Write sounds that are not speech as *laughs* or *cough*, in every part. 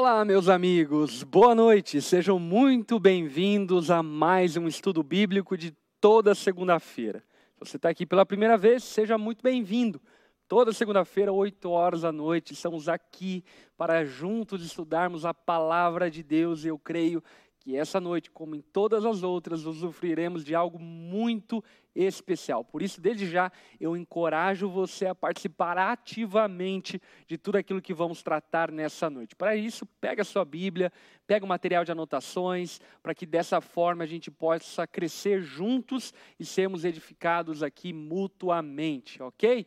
Olá, meus amigos, boa noite, sejam muito bem-vindos a mais um estudo bíblico de toda segunda-feira. Se você está aqui pela primeira vez, seja muito bem-vindo. Toda segunda-feira, 8 horas da noite, estamos aqui para juntos estudarmos a palavra de Deus eu creio que essa noite, como em todas as outras, usufruiremos de algo muito especial. Por isso, desde já, eu encorajo você a participar ativamente de tudo aquilo que vamos tratar nessa noite. Para isso, pega a sua Bíblia, pega o material de anotações, para que dessa forma a gente possa crescer juntos e sermos edificados aqui mutuamente, ok?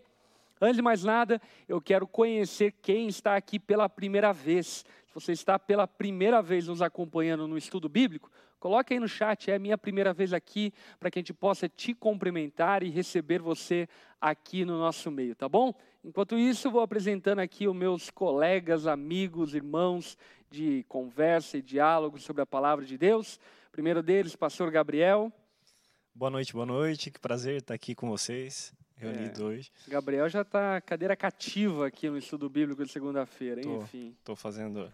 Antes de mais nada, eu quero conhecer quem está aqui pela primeira vez. Se você está pela primeira vez nos acompanhando no estudo bíblico, coloque aí no chat, é a minha primeira vez aqui, para que a gente possa te cumprimentar e receber você aqui no nosso meio, tá bom? Enquanto isso, vou apresentando aqui os meus colegas, amigos, irmãos de conversa e diálogo sobre a palavra de Deus. Primeiro deles, pastor Gabriel. Boa noite, boa noite. Que prazer estar aqui com vocês reunido é. hoje. Gabriel já está cadeira cativa aqui no estudo bíblico de segunda-feira, enfim. Estou fazendo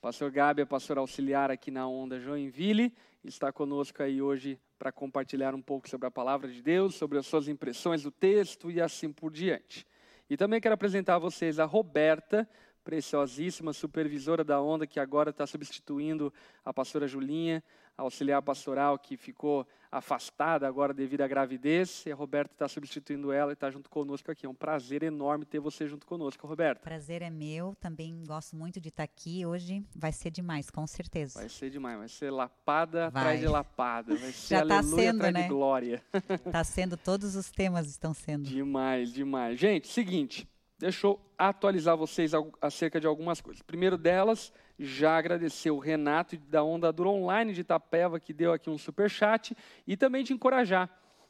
Pastor Gabi é pastor auxiliar aqui na Onda Joinville, está conosco aí hoje para compartilhar um pouco sobre a palavra de Deus, sobre as suas impressões do texto e assim por diante. E também quero apresentar a vocês a Roberta, preciosíssima supervisora da Onda, que agora está substituindo a pastora Julinha auxiliar pastoral que ficou afastada agora devido à gravidez, e a Roberta está substituindo ela e está junto conosco aqui. É um prazer enorme ter você junto conosco, Roberta. Prazer é meu, também gosto muito de estar aqui. Hoje vai ser demais, com certeza. Vai ser demais, vai ser lapada vai. atrás de lapada, vai *laughs* ser Já tá aleluia tá sendo, atrás né? de glória. Está sendo, todos os temas estão sendo. Demais, demais. Gente, seguinte, deixa eu atualizar vocês acerca de algumas coisas. Primeiro delas, já agradecer o Renato da Onda Dura Online de Itapeva, que deu aqui um super chat, e também te encorajar.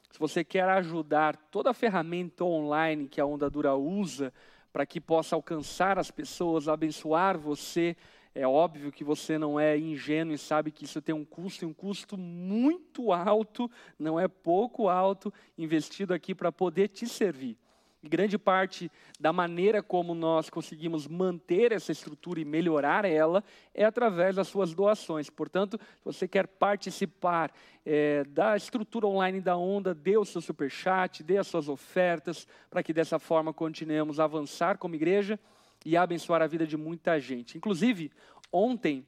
Se você quer ajudar toda a ferramenta online que a Onda Dura usa para que possa alcançar as pessoas, abençoar você, é óbvio que você não é ingênuo e sabe que isso tem um custo, e um custo muito alto, não é pouco alto, investido aqui para poder te servir. Grande parte da maneira como nós conseguimos manter essa estrutura e melhorar ela é através das suas doações. Portanto, se você quer participar é, da estrutura online da Onda, dê o seu superchat, dê as suas ofertas, para que dessa forma continuemos a avançar como igreja e abençoar a vida de muita gente. Inclusive, ontem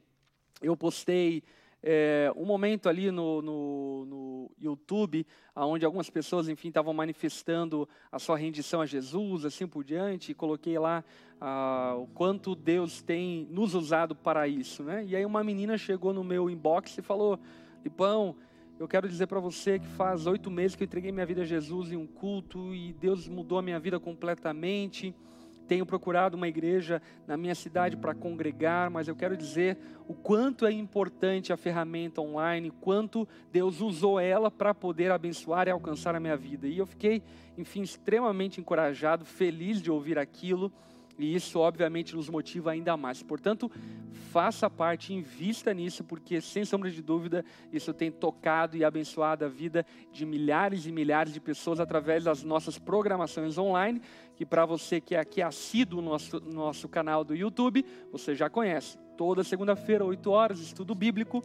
eu postei é, um momento ali no, no, no, YouTube, onde algumas pessoas, enfim, estavam manifestando a sua rendição a Jesus, assim por diante, e coloquei lá ah, o quanto Deus tem nos usado para isso, né? E aí uma menina chegou no meu inbox e falou, Lipão, eu quero dizer para você que faz oito meses que eu entreguei minha vida a Jesus em um culto e Deus mudou a minha vida completamente tenho procurado uma igreja na minha cidade para congregar, mas eu quero dizer o quanto é importante a ferramenta online, quanto Deus usou ela para poder abençoar e alcançar a minha vida. E eu fiquei, enfim, extremamente encorajado, feliz de ouvir aquilo. E isso, obviamente, nos motiva ainda mais. Portanto, faça parte, invista nisso, porque, sem sombra de dúvida, isso tem tocado e abençoado a vida de milhares e milhares de pessoas através das nossas programações online, que para você que é aqui assíduo no nosso, nosso canal do YouTube, você já conhece. Toda segunda-feira, 8 horas, estudo bíblico.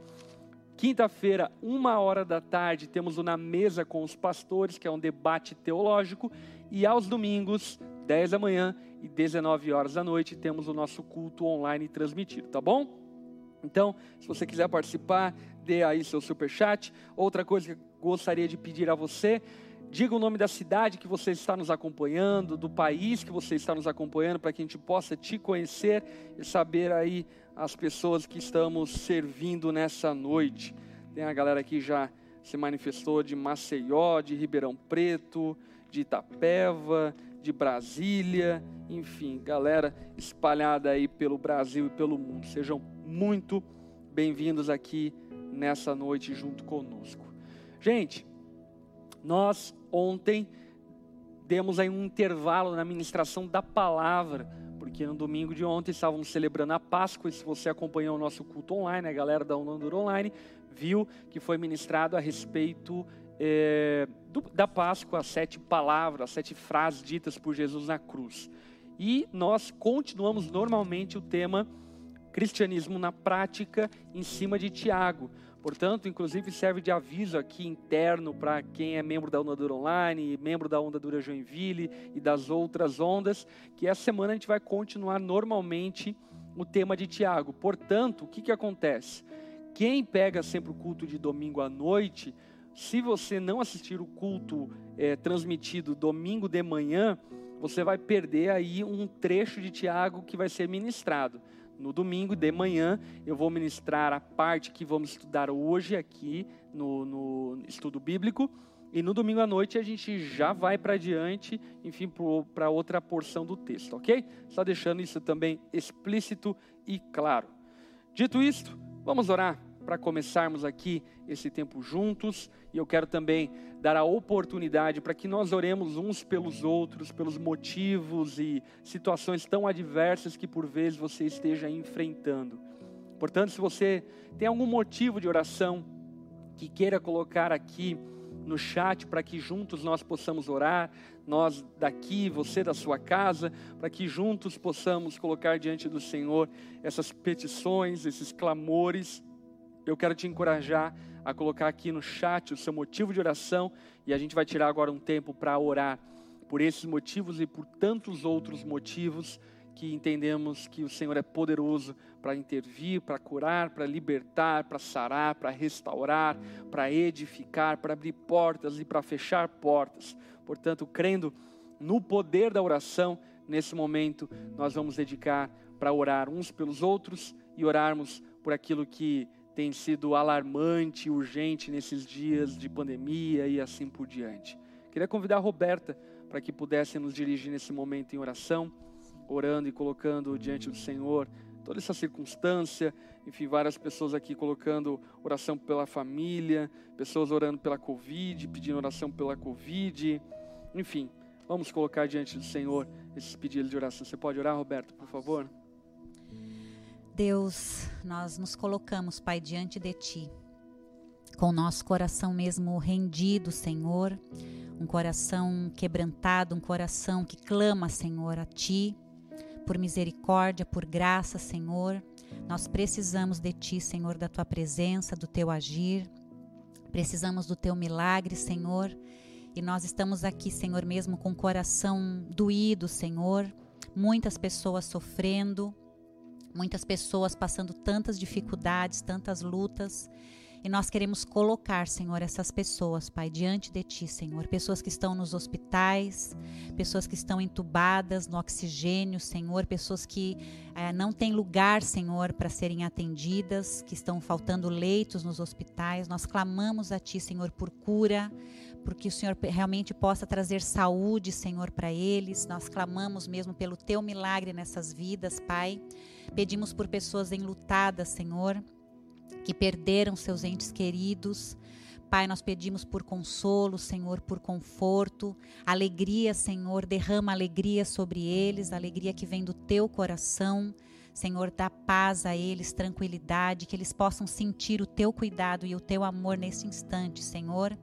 Quinta-feira, uma hora da tarde, temos o Na Mesa com os Pastores, que é um debate teológico. E aos domingos, 10 da manhã e 19 horas da noite, temos o nosso culto online transmitido, tá bom? Então, se você quiser participar, dê aí seu super chat. Outra coisa que gostaria de pedir a você, diga o nome da cidade que você está nos acompanhando, do país que você está nos acompanhando, para que a gente possa te conhecer e saber aí as pessoas que estamos servindo nessa noite. Tem a galera que já se manifestou de Maceió, de Ribeirão Preto, de Itapeva, de Brasília, enfim, galera espalhada aí pelo Brasil e pelo mundo. Sejam muito bem-vindos aqui nessa noite junto conosco. Gente, nós ontem demos aí um intervalo na ministração da palavra, porque no domingo de ontem estávamos celebrando a Páscoa, e se você acompanhou o nosso culto online, a galera da Unandura Online, viu que foi ministrado a respeito é, do, da Páscoa, as sete palavras, as sete frases ditas por Jesus na cruz. E nós continuamos normalmente o tema cristianismo na prática em cima de Tiago. Portanto, inclusive serve de aviso aqui interno para quem é membro da Onda Dura Online, membro da Onda Dura Joinville e das outras ondas, que essa semana a gente vai continuar normalmente o tema de Tiago. Portanto, o que, que acontece? Quem pega sempre o culto de domingo à noite, se você não assistir o culto é, transmitido domingo de manhã, você vai perder aí um trecho de Tiago que vai ser ministrado. No domingo de manhã, eu vou ministrar a parte que vamos estudar hoje aqui no, no estudo bíblico. E no domingo à noite a gente já vai para adiante, enfim, para outra porção do texto, ok? Só deixando isso também explícito e claro. Dito isto, vamos orar para começarmos aqui esse tempo juntos. E eu quero também dar a oportunidade para que nós oremos uns pelos outros, pelos motivos e situações tão adversas que por vezes você esteja enfrentando. Portanto, se você tem algum motivo de oração que queira colocar aqui no chat para que juntos nós possamos orar, nós daqui, você da sua casa, para que juntos possamos colocar diante do Senhor essas petições, esses clamores eu quero te encorajar a colocar aqui no chat o seu motivo de oração e a gente vai tirar agora um tempo para orar por esses motivos e por tantos outros motivos que entendemos que o Senhor é poderoso para intervir, para curar, para libertar, para sarar, para restaurar, para edificar, para abrir portas e para fechar portas. Portanto, crendo no poder da oração, nesse momento nós vamos dedicar para orar uns pelos outros e orarmos por aquilo que tem sido alarmante, urgente nesses dias de pandemia e assim por diante. Queria convidar a Roberta para que pudesse nos dirigir nesse momento em oração, orando e colocando diante do Senhor toda essa circunstância, enfim, várias pessoas aqui colocando oração pela família, pessoas orando pela Covid, pedindo oração pela Covid, enfim, vamos colocar diante do Senhor esses pedidos de oração. Você pode orar, Roberto, por favor? Deus, nós nos colocamos, Pai, diante de Ti, com o nosso coração mesmo rendido, Senhor, um coração quebrantado, um coração que clama, Senhor, a Ti, por misericórdia, por graça, Senhor. Nós precisamos de Ti, Senhor, da Tua presença, do Teu agir, precisamos do Teu milagre, Senhor. E nós estamos aqui, Senhor, mesmo com o coração doído, Senhor. Muitas pessoas sofrendo, muitas pessoas passando tantas dificuldades, tantas lutas. E nós queremos colocar, Senhor, essas pessoas, Pai, diante de Ti, Senhor. Pessoas que estão nos hospitais, pessoas que estão entubadas no oxigênio, Senhor. Pessoas que eh, não têm lugar, Senhor, para serem atendidas, que estão faltando leitos nos hospitais. Nós clamamos a Ti, Senhor, por cura, porque o Senhor realmente possa trazer saúde, Senhor, para eles. Nós clamamos mesmo pelo Teu milagre nessas vidas, Pai. Pedimos por pessoas enlutadas, Senhor, que perderam seus entes queridos. Pai, nós pedimos por consolo, Senhor, por conforto, alegria, Senhor, derrama alegria sobre eles, alegria que vem do teu coração. Senhor, dá paz a eles, tranquilidade, que eles possam sentir o teu cuidado e o teu amor nesse instante, Senhor.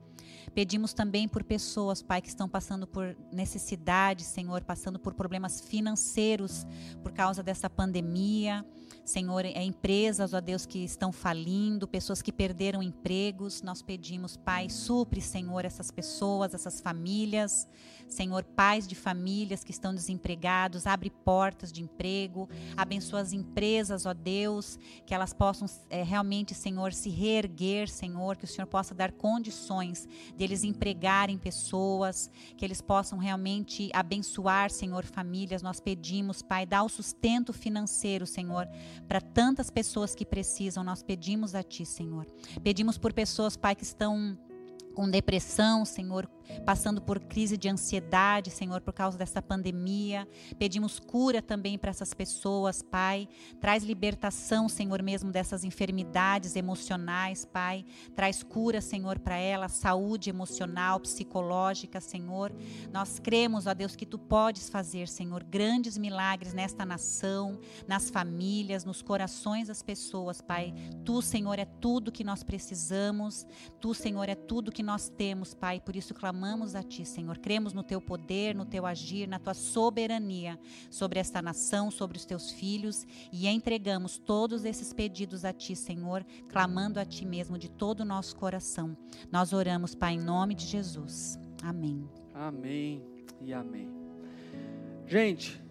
Pedimos também por pessoas, Pai, que estão passando por necessidade, Senhor, passando por problemas financeiros por causa dessa pandemia. Senhor, é empresas, ó Deus, que estão falindo, pessoas que perderam empregos. Nós pedimos, Pai, supre, Senhor, essas pessoas, essas famílias. Senhor, pais de famílias que estão desempregados, abre portas de emprego, abençoa as empresas, ó Deus, que elas possam é, realmente, Senhor, se reerguer, Senhor, que o Senhor possa dar condições deles empregarem pessoas, que eles possam realmente abençoar, Senhor, famílias. Nós pedimos, Pai, dá o sustento financeiro, Senhor, para tantas pessoas que precisam. Nós pedimos a Ti, Senhor. Pedimos por pessoas, Pai, que estão com depressão, Senhor, passando por crise de ansiedade, Senhor, por causa dessa pandemia. Pedimos cura também para essas pessoas, Pai. Traz libertação, Senhor, mesmo dessas enfermidades emocionais, Pai. Traz cura, Senhor, para elas, saúde emocional, psicológica, Senhor. Nós cremos, ó Deus, que tu podes fazer, Senhor, grandes milagres nesta nação, nas famílias, nos corações das pessoas, Pai. Tu, Senhor, é tudo que nós precisamos. Tu, Senhor, é tudo que nós temos, Pai, por isso clamamos a Ti, Senhor. Cremos no Teu poder, no Teu agir, na Tua soberania sobre esta nação, sobre os Teus filhos e entregamos todos esses pedidos a Ti, Senhor, clamando a Ti mesmo de todo o nosso coração. Nós oramos, Pai, em nome de Jesus. Amém. Amém e amém. Gente,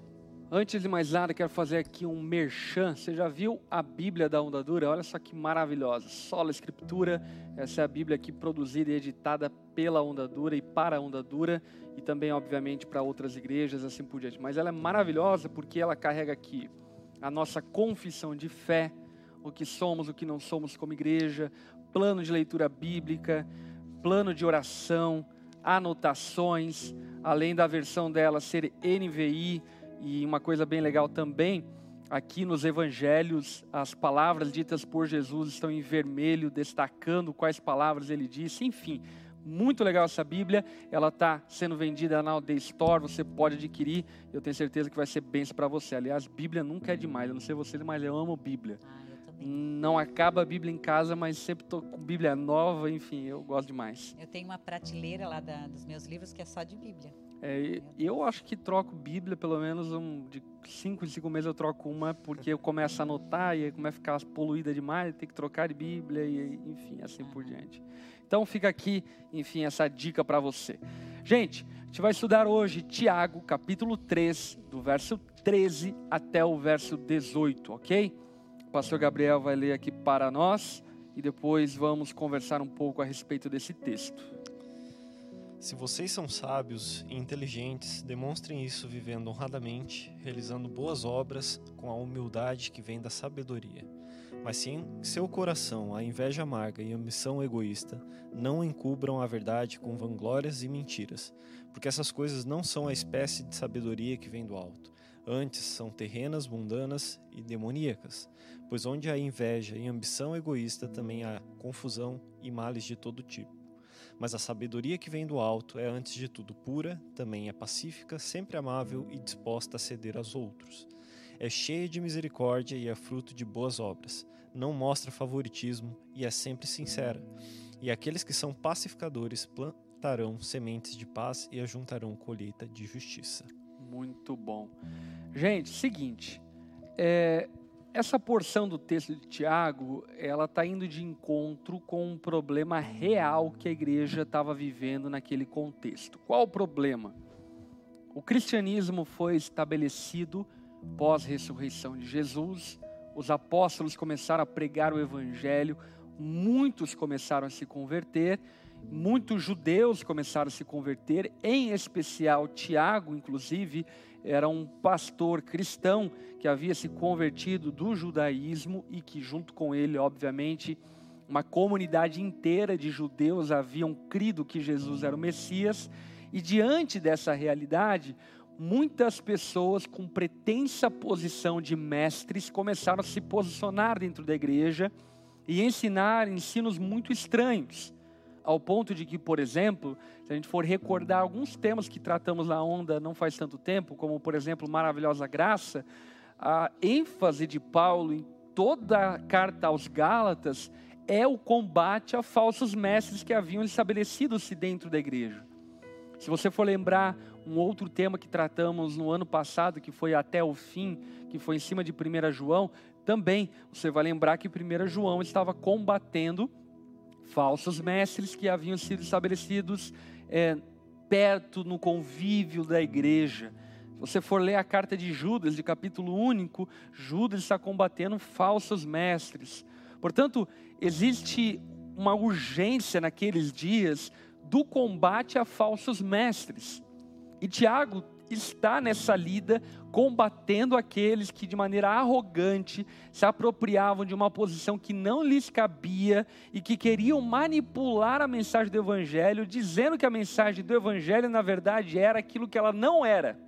Antes de mais nada, quero fazer aqui um merchan. Você já viu a Bíblia da Onda Dura? Olha só que maravilhosa. Sola Escritura. Essa é a Bíblia aqui produzida e editada pela Onda Dura e para a Onda Dura. E também, obviamente, para outras igrejas, assim por diante. Mas ela é maravilhosa porque ela carrega aqui a nossa confissão de fé, o que somos, o que não somos como igreja, plano de leitura bíblica, plano de oração, anotações, além da versão dela ser NVI e uma coisa bem legal também, aqui nos evangelhos, as palavras ditas por Jesus estão em vermelho, destacando quais palavras ele disse, enfim. Muito legal essa Bíblia, ela está sendo vendida na The Store, você pode adquirir, eu tenho certeza que vai ser benção para você. Aliás, Bíblia nunca é demais, eu não sei vocês, mas eu amo Bíblia. Ah, não acaba a Bíblia em casa, mas sempre estou com Bíblia nova, enfim, eu gosto demais. Eu tenho uma prateleira lá da, dos meus livros que é só de Bíblia. É, eu acho que troco Bíblia, pelo menos um, de 5 em 5 meses eu troco uma, porque eu começo a anotar e aí começa a ficar poluída demais, tem que trocar de Bíblia e enfim, assim por diante. Então fica aqui, enfim, essa dica para você. Gente, a gente vai estudar hoje Tiago, capítulo 3, do verso 13 até o verso 18, ok? O pastor Gabriel vai ler aqui para nós e depois vamos conversar um pouco a respeito desse texto. Se vocês são sábios e inteligentes, demonstrem isso vivendo honradamente, realizando boas obras com a humildade que vem da sabedoria. Mas se em seu coração há inveja amarga e ambição egoísta, não encubram a verdade com vanglórias e mentiras, porque essas coisas não são a espécie de sabedoria que vem do alto. Antes são terrenas, mundanas e demoníacas, pois onde há inveja e ambição egoísta também há confusão e males de todo tipo. Mas a sabedoria que vem do alto é, antes de tudo, pura, também é pacífica, sempre amável e disposta a ceder aos outros. É cheia de misericórdia e é fruto de boas obras. Não mostra favoritismo e é sempre sincera. E aqueles que são pacificadores plantarão sementes de paz e ajuntarão colheita de justiça. Muito bom. Gente, seguinte, é, essa porção do texto de Tiago, ela está indo de encontro com um problema real que a igreja estava vivendo naquele contexto. Qual o problema? O cristianismo foi estabelecido pós-ressurreição de Jesus, os apóstolos começaram a pregar o evangelho, muitos começaram a se converter, muitos judeus começaram a se converter, em especial Tiago, inclusive, era um pastor cristão que havia se convertido do judaísmo e que, junto com ele, obviamente, uma comunidade inteira de judeus haviam crido que Jesus era o Messias. E diante dessa realidade, muitas pessoas com pretensa posição de mestres começaram a se posicionar dentro da igreja e ensinar ensinos muito estranhos ao ponto de que, por exemplo, se a gente for recordar alguns temas que tratamos na onda não faz tanto tempo, como por exemplo, maravilhosa graça, a ênfase de Paulo em toda a carta aos Gálatas é o combate a falsos mestres que haviam estabelecido-se dentro da igreja. Se você for lembrar um outro tema que tratamos no ano passado, que foi até o fim, que foi em cima de 1 João, também você vai lembrar que 1 João estava combatendo falsos mestres que haviam sido estabelecidos é, perto no convívio da igreja. Se você for ler a carta de Judas, de capítulo único, Judas está combatendo falsos mestres. Portanto, existe uma urgência naqueles dias do combate a falsos mestres. E Tiago está nessa lida combatendo aqueles que de maneira arrogante se apropriavam de uma posição que não lhes cabia e que queriam manipular a mensagem do evangelho, dizendo que a mensagem do evangelho na verdade era aquilo que ela não era.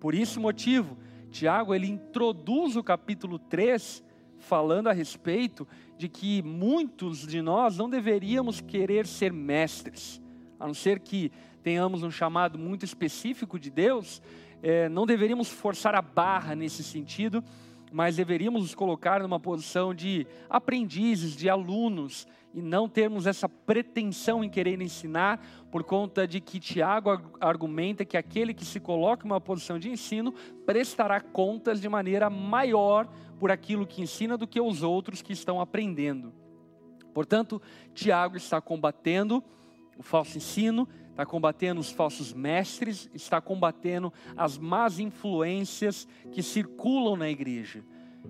Por esse motivo, Tiago ele introduz o capítulo 3 falando a respeito de que muitos de nós não deveríamos querer ser mestres, a não ser que tenhamos um chamado muito específico de Deus, é, não deveríamos forçar a barra nesse sentido, mas deveríamos nos colocar numa posição de aprendizes, de alunos, e não termos essa pretensão em querer ensinar, por conta de que Tiago argumenta que aquele que se coloca em uma posição de ensino prestará contas de maneira maior por aquilo que ensina do que os outros que estão aprendendo. Portanto, Tiago está combatendo o falso ensino, está combatendo os falsos mestres, está combatendo as más influências que circulam na igreja.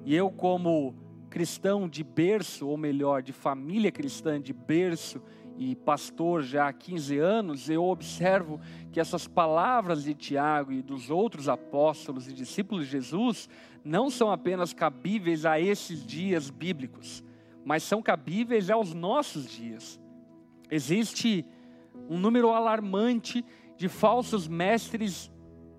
E eu, como cristão de berço, ou melhor, de família cristã de berço e pastor já há 15 anos, eu observo que essas palavras de Tiago e dos outros apóstolos e discípulos de Jesus não são apenas cabíveis a esses dias bíblicos, mas são cabíveis aos nossos dias. Existe um número alarmante de falsos mestres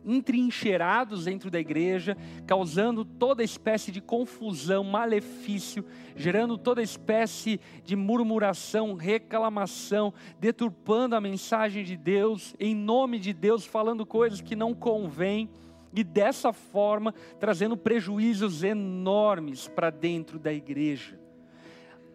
entrincheirados dentro da igreja, causando toda espécie de confusão, malefício, gerando toda espécie de murmuração, reclamação, deturpando a mensagem de Deus, em nome de Deus, falando coisas que não convêm e dessa forma trazendo prejuízos enormes para dentro da igreja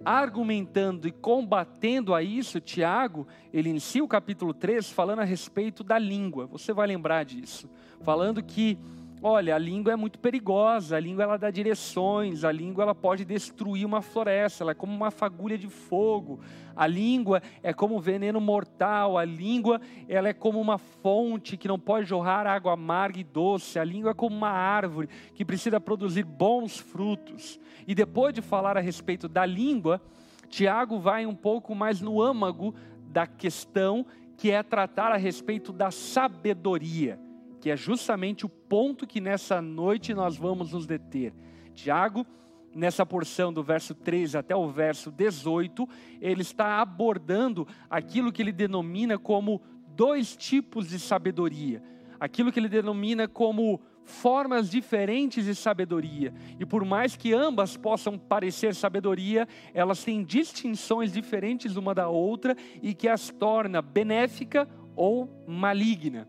argumentando e combatendo a isso, Tiago, ele inicia o capítulo 3 falando a respeito da língua. Você vai lembrar disso. Falando que, olha, a língua é muito perigosa, a língua ela dá direções, a língua ela pode destruir uma floresta, ela é como uma fagulha de fogo. A língua é como veneno mortal, a língua ela é como uma fonte que não pode jorrar água amarga e doce. A língua é como uma árvore que precisa produzir bons frutos. E depois de falar a respeito da língua, Tiago vai um pouco mais no âmago da questão, que é tratar a respeito da sabedoria, que é justamente o ponto que nessa noite nós vamos nos deter. Tiago, nessa porção do verso 13 até o verso 18, ele está abordando aquilo que ele denomina como dois tipos de sabedoria. Aquilo que ele denomina como formas diferentes de sabedoria. E por mais que ambas possam parecer sabedoria, elas têm distinções diferentes uma da outra e que as torna benéfica ou maligna.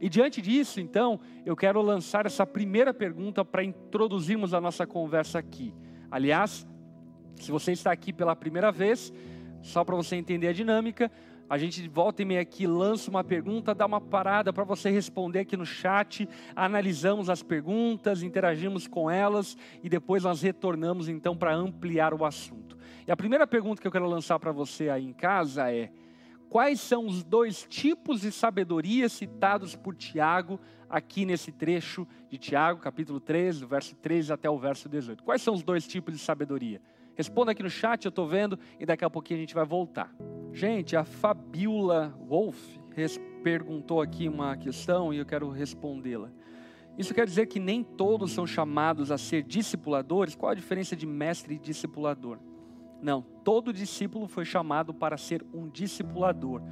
E diante disso, então, eu quero lançar essa primeira pergunta para introduzirmos a nossa conversa aqui. Aliás, se você está aqui pela primeira vez, só para você entender a dinâmica, a gente volta e meia aqui, lança uma pergunta, dá uma parada para você responder aqui no chat, analisamos as perguntas, interagimos com elas e depois nós retornamos então para ampliar o assunto. E a primeira pergunta que eu quero lançar para você aí em casa é: quais são os dois tipos de sabedoria citados por Tiago aqui nesse trecho de Tiago, capítulo 13, do verso 13 até o verso 18? Quais são os dois tipos de sabedoria? Responda aqui no chat, eu estou vendo, e daqui a pouquinho a gente vai voltar. Gente, a Fabiola Wolf perguntou aqui uma questão e eu quero respondê-la. Isso quer dizer que nem todos são chamados a ser discipuladores? Qual a diferença de mestre e discipulador? Não, todo discípulo foi chamado para ser um discipulador.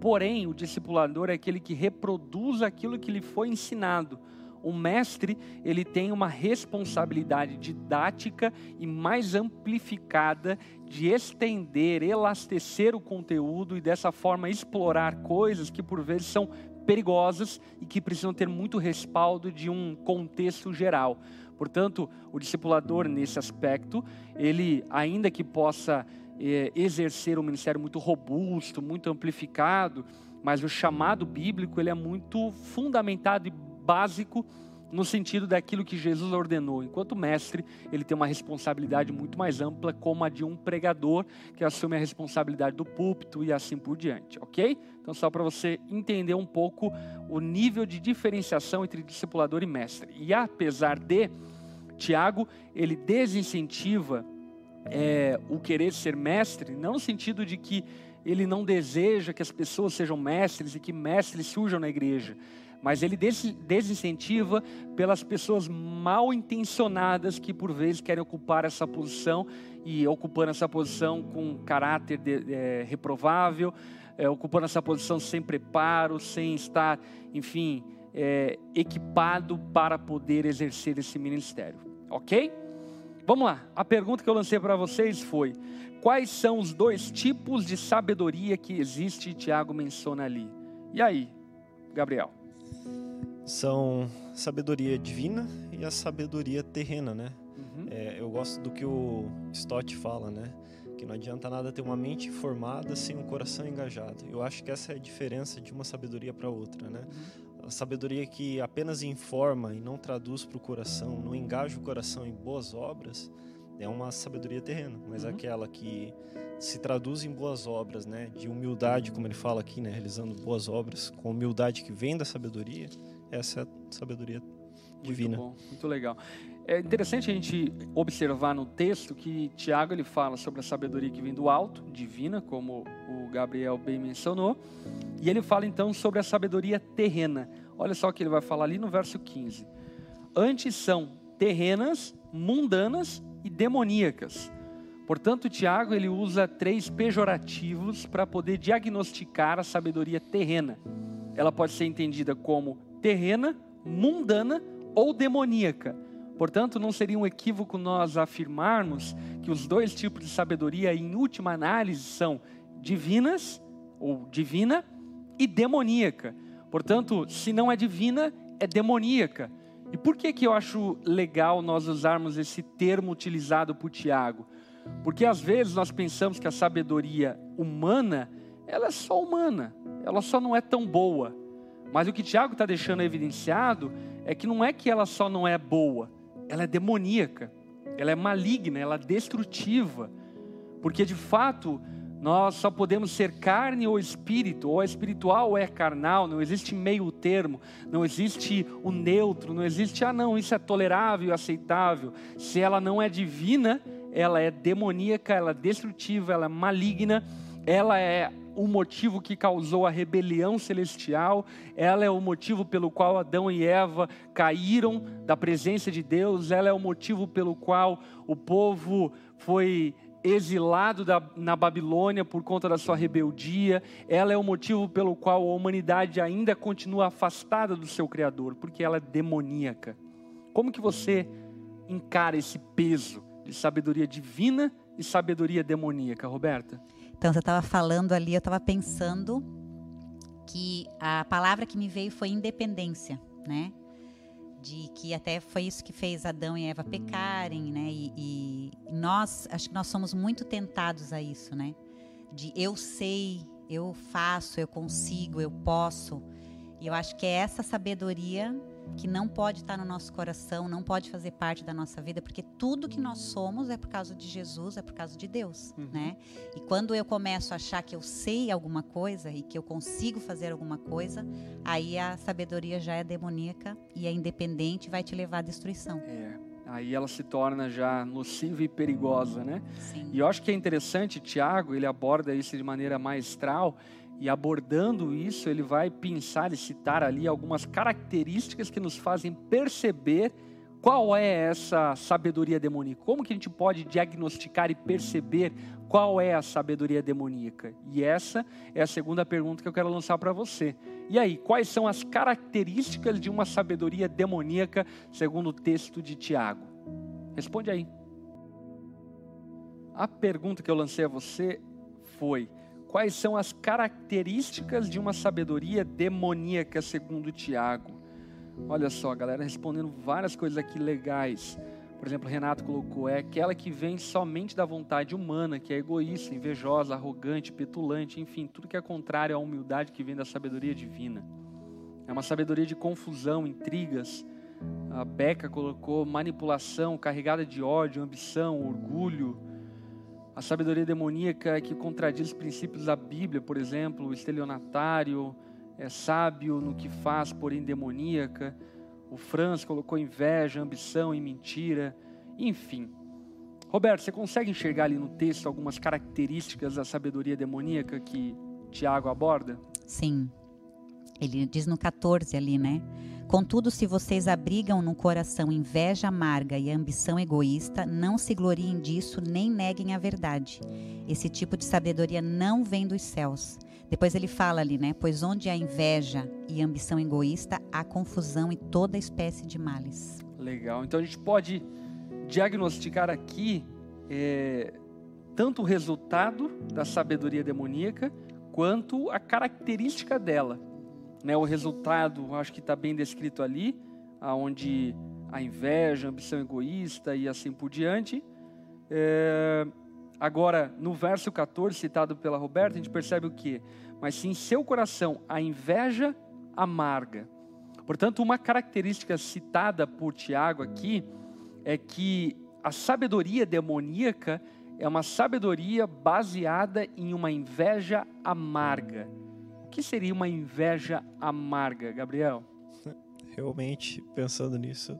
Porém, o discipulador é aquele que reproduz aquilo que lhe foi ensinado o mestre ele tem uma responsabilidade didática e mais amplificada de estender, elastecer o conteúdo e dessa forma explorar coisas que por vezes são perigosas e que precisam ter muito respaldo de um contexto geral. Portanto, o discipulador nesse aspecto, ele ainda que possa é, exercer um ministério muito robusto, muito amplificado, mas o chamado bíblico ele é muito fundamentado e básico no sentido daquilo que Jesus ordenou. Enquanto mestre, ele tem uma responsabilidade muito mais ampla, como a de um pregador, que assume a responsabilidade do púlpito e assim por diante, ok? Então, só para você entender um pouco o nível de diferenciação entre discipulador e mestre. E apesar de, Tiago, ele desincentiva é, o querer ser mestre, não no sentido de que ele não deseja que as pessoas sejam mestres e que mestres surjam na igreja mas ele desincentiva pelas pessoas mal intencionadas que por vezes querem ocupar essa posição e ocupando essa posição com caráter de, é, reprovável, é, ocupando essa posição sem preparo, sem estar, enfim, é, equipado para poder exercer esse ministério. Ok? Vamos lá. A pergunta que eu lancei para vocês foi: quais são os dois tipos de sabedoria que existe? Tiago menciona ali. E aí, Gabriel? São sabedoria divina e a sabedoria terrena, né? Uhum. É, eu gosto do que o Stott fala, né? Que não adianta nada ter uma mente formada sem um coração engajado. Eu acho que essa é a diferença de uma sabedoria para outra, né? Uhum. A sabedoria que apenas informa e não traduz para o coração, não engaja o coração em boas obras, é uma sabedoria terrena. Mas uhum. aquela que se traduz em boas obras, né? De humildade, como ele fala aqui, né? Realizando boas obras com humildade que vem da sabedoria, essa é a sabedoria divina. Muito bom, muito legal. É interessante a gente observar no texto que Tiago ele fala sobre a sabedoria que vem do alto, divina, como o Gabriel bem mencionou, e ele fala então sobre a sabedoria terrena. Olha só o que ele vai falar ali no verso 15. Antes são terrenas, mundanas e demoníacas. Portanto, Tiago ele usa três pejorativos para poder diagnosticar a sabedoria terrena. Ela pode ser entendida como terrena, mundana ou demoníaca. Portanto, não seria um equívoco nós afirmarmos que os dois tipos de sabedoria, em última análise, são divinas ou divina e demoníaca. Portanto, se não é divina, é demoníaca. E por que, que eu acho legal nós usarmos esse termo utilizado por Tiago? Porque às vezes nós pensamos que a sabedoria humana, ela é só humana, ela só não é tão boa. Mas o que Tiago está deixando evidenciado é que não é que ela só não é boa, ela é demoníaca, ela é maligna, ela é destrutiva. Porque de fato, nós só podemos ser carne ou espírito, ou é espiritual ou é carnal, não existe meio termo, não existe o neutro, não existe, ah não, isso é tolerável, aceitável. Se ela não é divina, ela é demoníaca, ela é destrutiva, ela é maligna, ela é o motivo que causou a rebelião celestial, ela é o motivo pelo qual Adão e Eva caíram da presença de Deus, ela é o motivo pelo qual o povo foi exilado da, na Babilônia por conta da sua rebeldia, ela é o motivo pelo qual a humanidade ainda continua afastada do seu Criador, porque ela é demoníaca. Como que você encara esse peso de sabedoria divina e sabedoria demoníaca, Roberta? Então, você estava falando ali, eu estava pensando que a palavra que me veio foi independência, né? De que até foi isso que fez Adão e Eva pecarem, né? E, e nós, acho que nós somos muito tentados a isso, né? De eu sei, eu faço, eu consigo, eu posso. E eu acho que é essa sabedoria que não pode estar no nosso coração, não pode fazer parte da nossa vida, porque tudo que nós somos é por causa de Jesus, é por causa de Deus, uhum. né? E quando eu começo a achar que eu sei alguma coisa e que eu consigo fazer alguma coisa, aí a sabedoria já é demoníaca e é independente, vai te levar à destruição. É. Aí ela se torna já nociva e perigosa, né? Sim. E eu acho que é interessante, Tiago, ele aborda isso de maneira maestral e abordando isso, ele vai pensar e citar ali algumas características que nos fazem perceber qual é essa sabedoria demoníaca. Como que a gente pode diagnosticar e perceber qual é a sabedoria demoníaca? E essa é a segunda pergunta que eu quero lançar para você. E aí, quais são as características de uma sabedoria demoníaca, segundo o texto de Tiago? Responde aí. A pergunta que eu lancei a você foi: quais são as características de uma sabedoria demoníaca, segundo Tiago. Olha só, galera, respondendo várias coisas aqui legais. Por exemplo, Renato colocou: é aquela que vem somente da vontade humana, que é egoísta, invejosa, arrogante, petulante, enfim, tudo que é contrário à humildade que vem da sabedoria divina. É uma sabedoria de confusão, intrigas. A Beca colocou manipulação, carregada de ódio, ambição, orgulho, a sabedoria demoníaca é que contradiz os princípios da Bíblia, por exemplo, o estelionatário é sábio no que faz, porém demoníaca. O Franz colocou inveja, ambição e mentira, enfim. Roberto, você consegue enxergar ali no texto algumas características da sabedoria demoníaca que Tiago aborda? Sim. Ele diz no 14 ali, né? Contudo, se vocês abrigam no coração inveja amarga e ambição egoísta, não se gloriem disso nem neguem a verdade. Esse tipo de sabedoria não vem dos céus. Depois ele fala ali, né? Pois onde há inveja e ambição egoísta, há confusão e toda espécie de males. Legal. Então a gente pode diagnosticar aqui é, tanto o resultado da sabedoria demoníaca quanto a característica dela. Né, o resultado, acho que está bem descrito ali, onde a inveja, a ambição egoísta e assim por diante. É, agora, no verso 14, citado pela Roberta, a gente percebe o que? Mas se em seu coração a inveja amarga. Portanto, uma característica citada por Tiago aqui é que a sabedoria demoníaca é uma sabedoria baseada em uma inveja amarga. O que seria uma inveja amarga, Gabriel? Realmente, pensando nisso,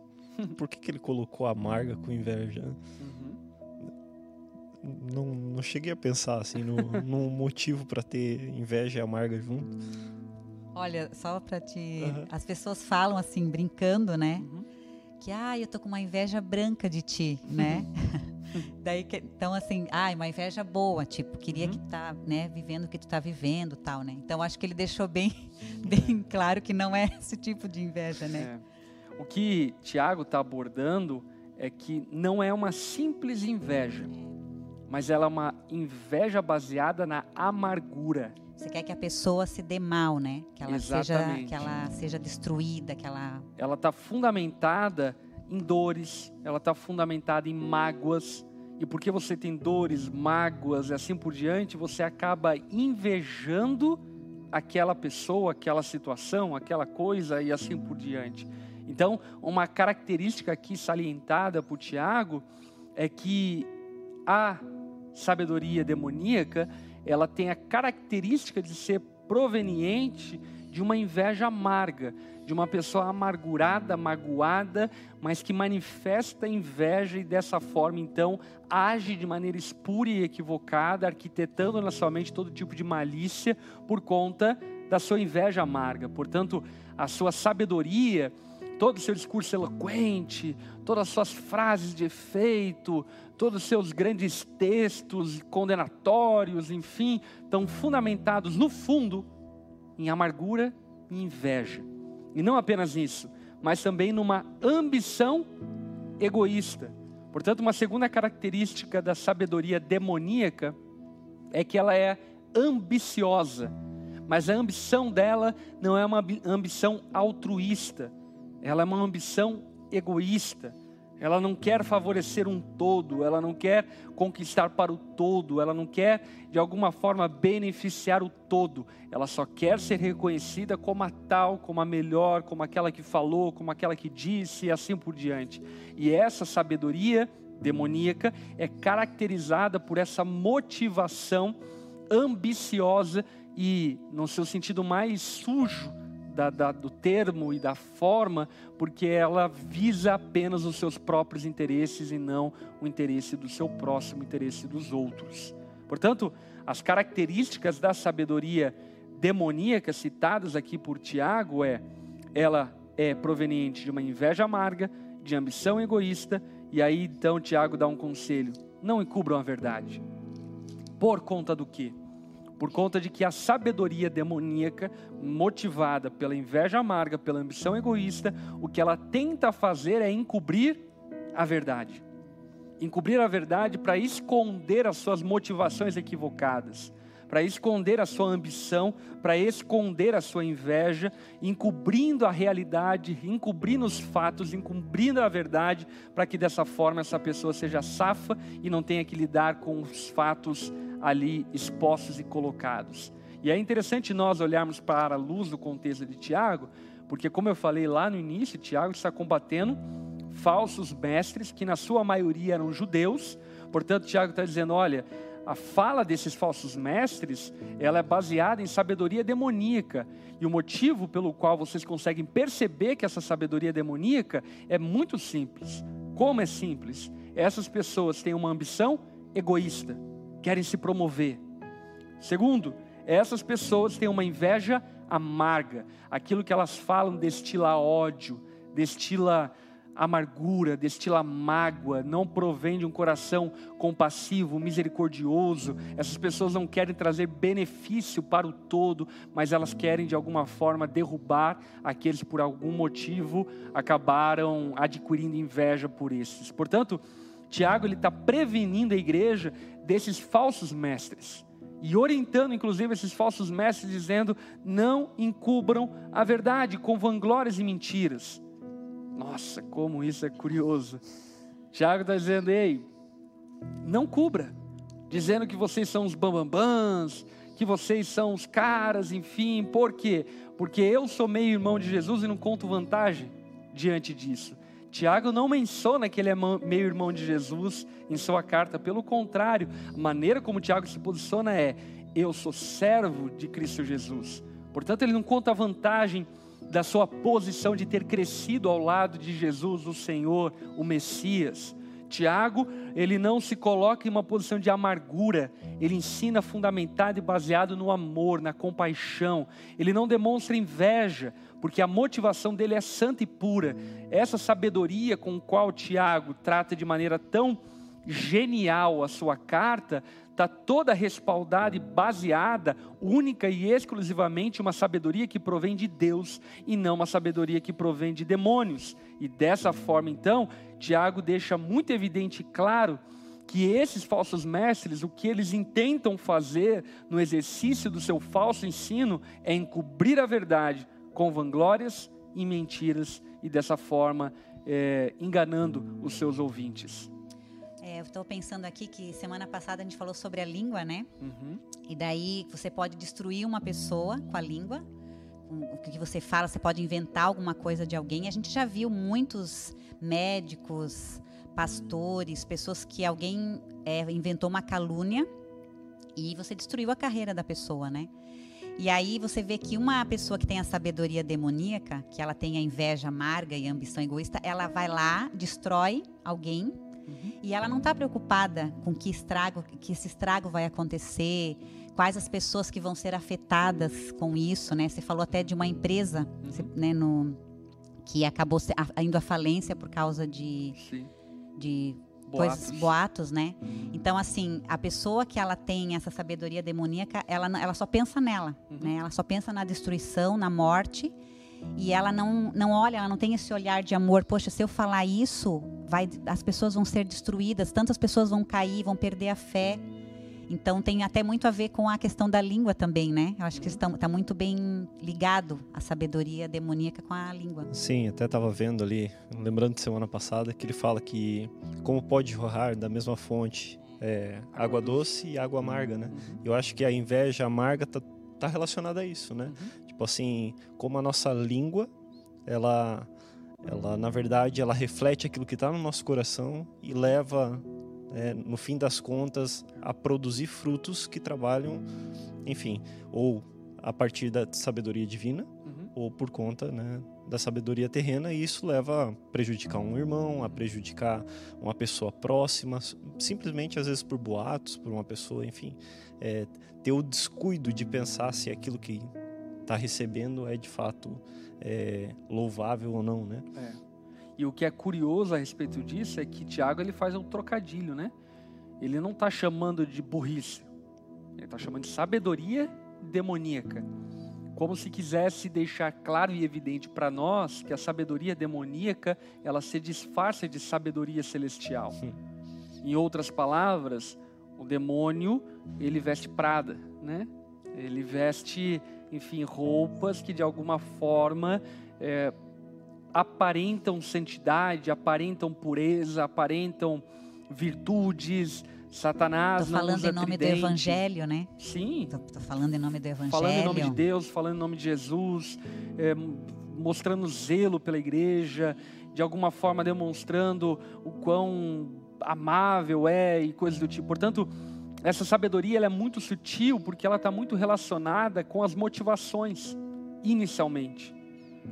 por que, que ele colocou amarga com inveja? Uhum. Não, não cheguei a pensar assim no, no motivo para ter inveja e amarga junto. Olha, só para te. Uhum. As pessoas falam assim, brincando, né? Uhum. Que, ah, eu tô com uma inveja branca de ti, né? Daí, que, então, assim, ah, uma inveja boa, tipo, queria uhum. que tá, né, vivendo o que tu tá vivendo tal, né? Então, acho que ele deixou bem, bem é. claro que não é *laughs* esse tipo de inveja, né? É. O que Tiago está abordando é que não é uma simples inveja, mas ela é uma inveja baseada na amargura. Você quer que a pessoa se dê mal, né? Que ela Exatamente. seja, que ela seja destruída, que ela. Ela está fundamentada em dores, ela está fundamentada em mágoas. E porque você tem dores, mágoas e assim por diante, você acaba invejando aquela pessoa, aquela situação, aquela coisa e assim por diante. Então, uma característica aqui salientada por Tiago é que a sabedoria demoníaca, ela tem a característica de ser proveniente de uma inveja amarga, de uma pessoa amargurada, magoada, mas que manifesta inveja e dessa forma então age de maneira espúria e equivocada, arquitetando na sua mente todo tipo de malícia por conta da sua inveja amarga. Portanto, a sua sabedoria, todo o seu discurso eloquente, todas as suas frases de efeito, todos os seus grandes textos condenatórios, enfim, estão fundamentados no fundo em amargura e inveja. E não apenas nisso, mas também numa ambição egoísta. Portanto, uma segunda característica da sabedoria demoníaca é que ela é ambiciosa, mas a ambição dela não é uma ambição altruísta, ela é uma ambição egoísta. Ela não quer favorecer um todo, ela não quer conquistar para o todo, ela não quer de alguma forma beneficiar o todo. Ela só quer ser reconhecida como a tal, como a melhor, como aquela que falou, como aquela que disse e assim por diante. E essa sabedoria demoníaca é caracterizada por essa motivação ambiciosa e, no seu sentido mais sujo, da, da, do termo e da forma, porque ela visa apenas os seus próprios interesses e não o interesse do seu próximo, o interesse dos outros. Portanto, as características da sabedoria demoníaca citadas aqui por Tiago é: ela é proveniente de uma inveja amarga, de ambição egoísta, e aí então Tiago dá um conselho: não encubram a verdade. Por conta do quê? Por conta de que a sabedoria demoníaca, motivada pela inveja amarga, pela ambição egoísta, o que ela tenta fazer é encobrir a verdade. Encobrir a verdade para esconder as suas motivações equivocadas, para esconder a sua ambição, para esconder a sua inveja, encobrindo a realidade, encobrindo os fatos, encobrindo a verdade, para que dessa forma essa pessoa seja safa e não tenha que lidar com os fatos ali expostos e colocados. E é interessante nós olharmos para a luz do contexto de Tiago, porque, como eu falei lá no início, Tiago está combatendo falsos mestres, que na sua maioria eram judeus. Portanto, Tiago está dizendo: olha, a fala desses falsos mestres, ela é baseada em sabedoria demoníaca. E o motivo pelo qual vocês conseguem perceber que essa sabedoria demoníaca é muito simples. Como é simples? Essas pessoas têm uma ambição egoísta querem se promover. Segundo, essas pessoas têm uma inveja amarga. Aquilo que elas falam destila ódio, destila amargura, destila mágoa, não provém de um coração compassivo, misericordioso. Essas pessoas não querem trazer benefício para o todo, mas elas querem de alguma forma derrubar aqueles que por algum motivo acabaram adquirindo inveja por esses. Portanto, Tiago ele está prevenindo a igreja desses falsos mestres e orientando inclusive esses falsos mestres dizendo: não encubram a verdade com vanglórias e mentiras. Nossa, como isso é curioso. Tiago está dizendo: ei, não cubra, dizendo que vocês são os bambambãs, que vocês são os caras, enfim, por quê? Porque eu sou meio irmão de Jesus e não conto vantagem diante disso. Tiago não menciona que ele é meio irmão de Jesus em sua carta, pelo contrário, a maneira como Tiago se posiciona é: eu sou servo de Cristo Jesus. Portanto, ele não conta a vantagem da sua posição de ter crescido ao lado de Jesus, o Senhor, o Messias. Tiago, ele não se coloca em uma posição de amargura, ele ensina fundamentado e baseado no amor, na compaixão. Ele não demonstra inveja, porque a motivação dele é santa e pura. Essa sabedoria com qual Tiago trata de maneira tão genial a sua carta, está toda respaldada e baseada única e exclusivamente uma sabedoria que provém de Deus e não uma sabedoria que provém de demônios. E dessa forma, então, Tiago deixa muito evidente e claro que esses falsos mestres, o que eles intentam fazer no exercício do seu falso ensino é encobrir a verdade com vanglórias e mentiras e dessa forma é, enganando os seus ouvintes. Eu estou pensando aqui que semana passada a gente falou sobre a língua, né? Uhum. E daí você pode destruir uma pessoa com a língua. o que você fala, você pode inventar alguma coisa de alguém. A gente já viu muitos médicos, pastores, pessoas que alguém é, inventou uma calúnia e você destruiu a carreira da pessoa, né? E aí você vê que uma pessoa que tem a sabedoria demoníaca, que ela tem a inveja amarga e a ambição egoísta, ela vai lá, destrói alguém Uhum. E ela não está preocupada com que estrago, que esse estrago vai acontecer, quais as pessoas que vão ser afetadas com isso, né? Você falou até de uma empresa, uhum. né, no, que acabou indo à falência por causa de, de boatos. coisas, boatos, né? Uhum. Então, assim, a pessoa que ela tem essa sabedoria demoníaca, ela, ela só pensa nela, uhum. né? Ela só pensa na destruição, na morte e ela não, não olha, ela não tem esse olhar de amor. Poxa, se eu falar isso, vai, as pessoas vão ser destruídas, tantas pessoas vão cair, vão perder a fé. Então tem até muito a ver com a questão da língua também, né? Eu acho que está, muito bem ligado a sabedoria demoníaca com a língua. Sim, até estava vendo ali, lembrando de semana passada, que ele fala que como pode jorrar da mesma fonte é, água doce e água amarga, né? Eu acho que a inveja amarga está tá relacionada a isso, né? Uhum. Tipo assim, como a nossa língua, ela, ela na verdade, ela reflete aquilo que está no nosso coração e leva, é, no fim das contas, a produzir frutos que trabalham, enfim, ou a partir da sabedoria divina, uhum. ou por conta, né, da sabedoria terrena e isso leva a prejudicar um irmão, a prejudicar uma pessoa próxima, simplesmente às vezes por boatos, por uma pessoa, enfim, é, ter o descuido de pensar se aquilo que está recebendo é de fato é, louvável ou não, né? É. E o que é curioso a respeito disso é que Tiago ele faz um trocadilho, né? Ele não está chamando de burrice, ele está chamando de sabedoria demoníaca, como se quisesse deixar claro e evidente para nós que a sabedoria demoníaca ela se disfarça de sabedoria celestial. Hum. Em outras palavras, o demônio ele veste prada, né? Ele veste enfim, roupas que de alguma forma é, aparentam santidade, aparentam pureza, aparentam virtudes. Satanás Tô falando em nome tridente. do Evangelho, né? Sim. Tô, tô, falando em nome do Evangelho. Falando em nome de Deus, falando em nome de Jesus, é, mostrando zelo pela igreja, de alguma forma demonstrando o quão amável é e coisas do tipo. Portanto, essa sabedoria é muito sutil porque ela está muito relacionada com as motivações, inicialmente.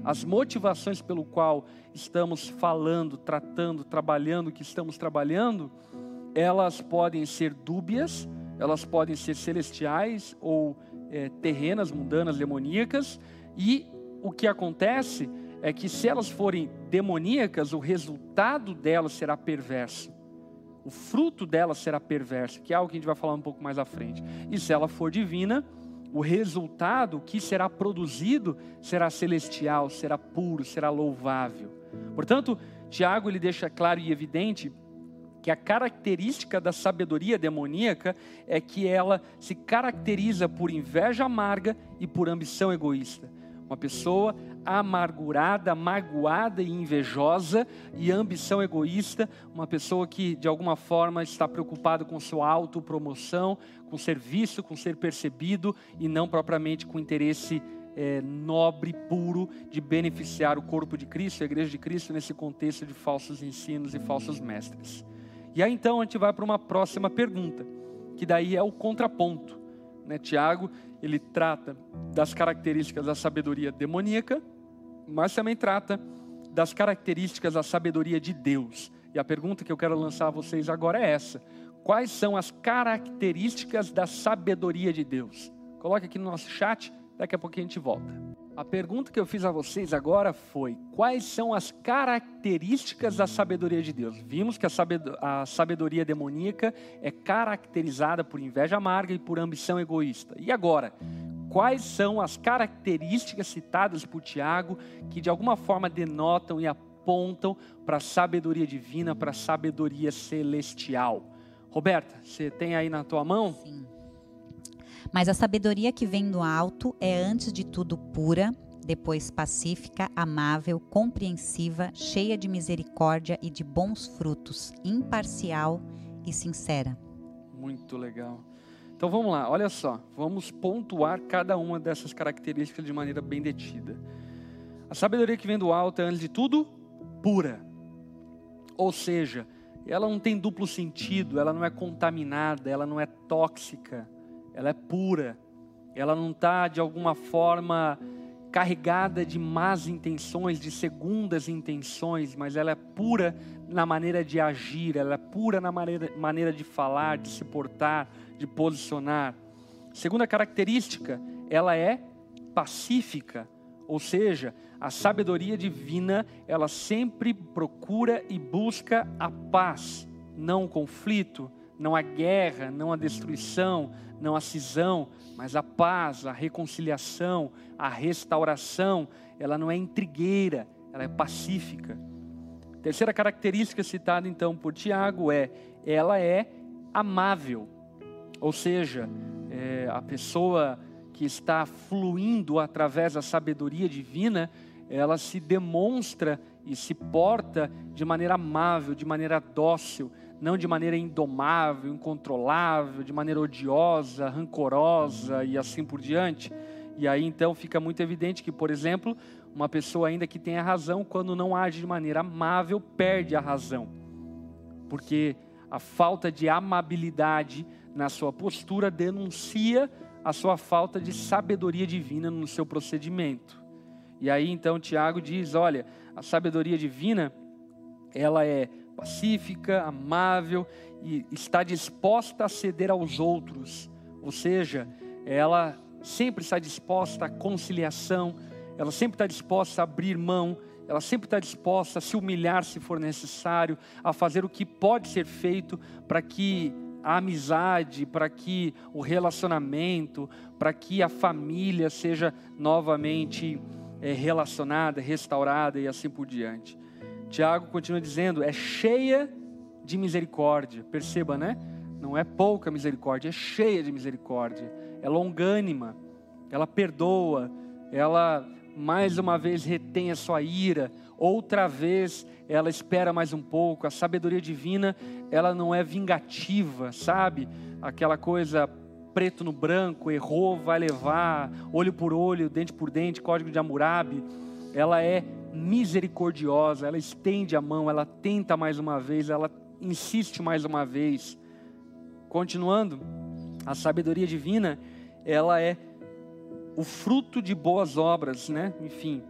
As motivações pelo qual estamos falando, tratando, trabalhando, que estamos trabalhando, elas podem ser dúbias, elas podem ser celestiais ou é, terrenas, mundanas, demoníacas, e o que acontece é que se elas forem demoníacas, o resultado delas será perverso o fruto dela será perverso, que é algo que a gente vai falar um pouco mais à frente. E se ela for divina, o resultado que será produzido será celestial, será puro, será louvável. Portanto, Tiago ele deixa claro e evidente que a característica da sabedoria demoníaca é que ela se caracteriza por inveja amarga e por ambição egoísta. Uma pessoa amargurada, magoada e invejosa e ambição egoísta, uma pessoa que de alguma forma está preocupada com sua autopromoção, com serviço, com ser percebido e não propriamente com interesse é, nobre, puro, de beneficiar o corpo de Cristo, a igreja de Cristo, nesse contexto de falsos ensinos e falsos mestres. E aí então a gente vai para uma próxima pergunta, que daí é o contraponto. Né? Tiago, ele trata das características da sabedoria demoníaca, mas também trata das características da sabedoria de Deus. E a pergunta que eu quero lançar a vocês agora é essa: quais são as características da sabedoria de Deus? Coloque aqui no nosso chat, daqui a pouquinho a gente volta. A pergunta que eu fiz a vocês agora foi: quais são as características da sabedoria de Deus? Vimos que a sabedoria demoníaca é caracterizada por inveja amarga e por ambição egoísta. E agora, quais são as características citadas por Tiago que de alguma forma denotam e apontam para a sabedoria divina, para a sabedoria celestial? Roberta, você tem aí na tua mão? Sim. Mas a sabedoria que vem do alto é antes de tudo pura, depois pacífica, amável, compreensiva, cheia de misericórdia e de bons frutos, imparcial e sincera. Muito legal. Então vamos lá, olha só, vamos pontuar cada uma dessas características de maneira bem detida. A sabedoria que vem do alto é, antes de tudo, pura. Ou seja, ela não tem duplo sentido, ela não é contaminada, ela não é tóxica, ela é pura. Ela não está, de alguma forma, carregada de más intenções, de segundas intenções, mas ela é pura na maneira de agir, ela é pura na maneira, maneira de falar, de se portar, de posicionar. Segunda característica, ela é pacífica, ou seja, a sabedoria divina, ela sempre procura e busca a paz, não o conflito, não a guerra, não a destruição, não a cisão, mas a paz, a reconciliação, a restauração. Ela não é intrigueira, ela é pacífica. Terceira característica citada então por Tiago é: ela é amável. Ou seja, é, a pessoa que está fluindo através da sabedoria divina, ela se demonstra e se porta de maneira amável, de maneira dócil, não de maneira indomável, incontrolável, de maneira odiosa, rancorosa e assim por diante. E aí então fica muito evidente que, por exemplo, uma pessoa ainda que tenha razão, quando não age de maneira amável, perde a razão. Porque a falta de amabilidade na sua postura denuncia a sua falta de sabedoria divina no seu procedimento. E aí então Tiago diz: olha, a sabedoria divina, ela é pacífica, amável e está disposta a ceder aos outros. Ou seja, ela sempre está disposta à conciliação, ela sempre está disposta a abrir mão, ela sempre está disposta a se humilhar se for necessário, a fazer o que pode ser feito para que a amizade, para que o relacionamento, para que a família seja novamente é, relacionada, restaurada e assim por diante. Tiago continua dizendo: é cheia de misericórdia. Perceba, né? Não é pouca misericórdia, é cheia de misericórdia. É longânima, ela perdoa, ela mais uma vez retém a sua ira, outra vez ela espera mais um pouco. A sabedoria divina, ela não é vingativa, sabe? Aquela coisa preto no branco, errou, vai levar, olho por olho, dente por dente, código de Hammurabi. Ela é misericordiosa, ela estende a mão, ela tenta mais uma vez, ela insiste mais uma vez. Continuando, a sabedoria divina, ela é o fruto de boas obras, né? Enfim,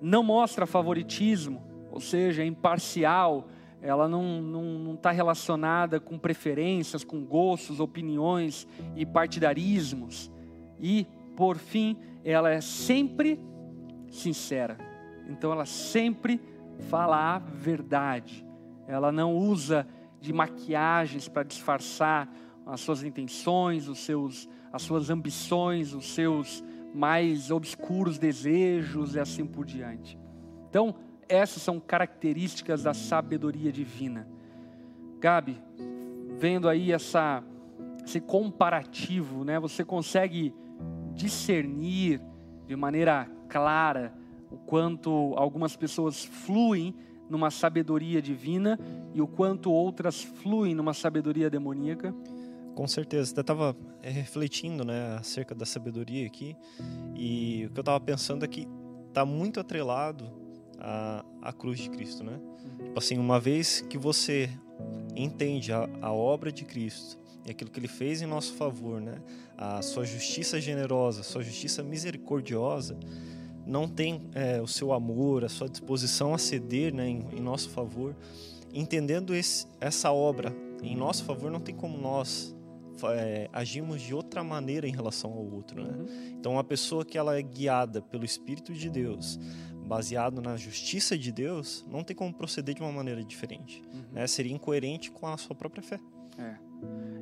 não mostra favoritismo, ou seja, é imparcial, ela não está relacionada com preferências, com gostos, opiniões e partidarismos. E, por fim, ela é sempre sincera. Então ela sempre fala a verdade. Ela não usa de maquiagens para disfarçar as suas intenções, os seus, as suas ambições, os seus mais obscuros desejos e assim por diante. Então, essas são características da sabedoria divina. Gabi, vendo aí essa, esse comparativo, né, você consegue discernir de maneira clara o quanto algumas pessoas fluem numa sabedoria divina e o quanto outras fluem numa sabedoria demoníaca? Com certeza. Eu estava eh, refletindo né, acerca da sabedoria aqui e o que eu estava pensando é que está muito atrelado à, à cruz de Cristo, né? Uhum. Tipo assim, uma vez que você entende a, a obra de Cristo e aquilo que ele fez em nosso favor, né? A sua justiça generosa, a sua justiça misericordiosa, não tem é, o seu amor, a sua disposição a ceder né, em, em nosso favor, entendendo esse, essa obra em nosso favor, não tem como nós é, agimos de outra maneira em relação ao outro. Né? Uhum. Então, uma pessoa que ela é guiada pelo Espírito de Deus, baseado na justiça de Deus, não tem como proceder de uma maneira diferente. Uhum. Né? Seria incoerente com a sua própria fé. É.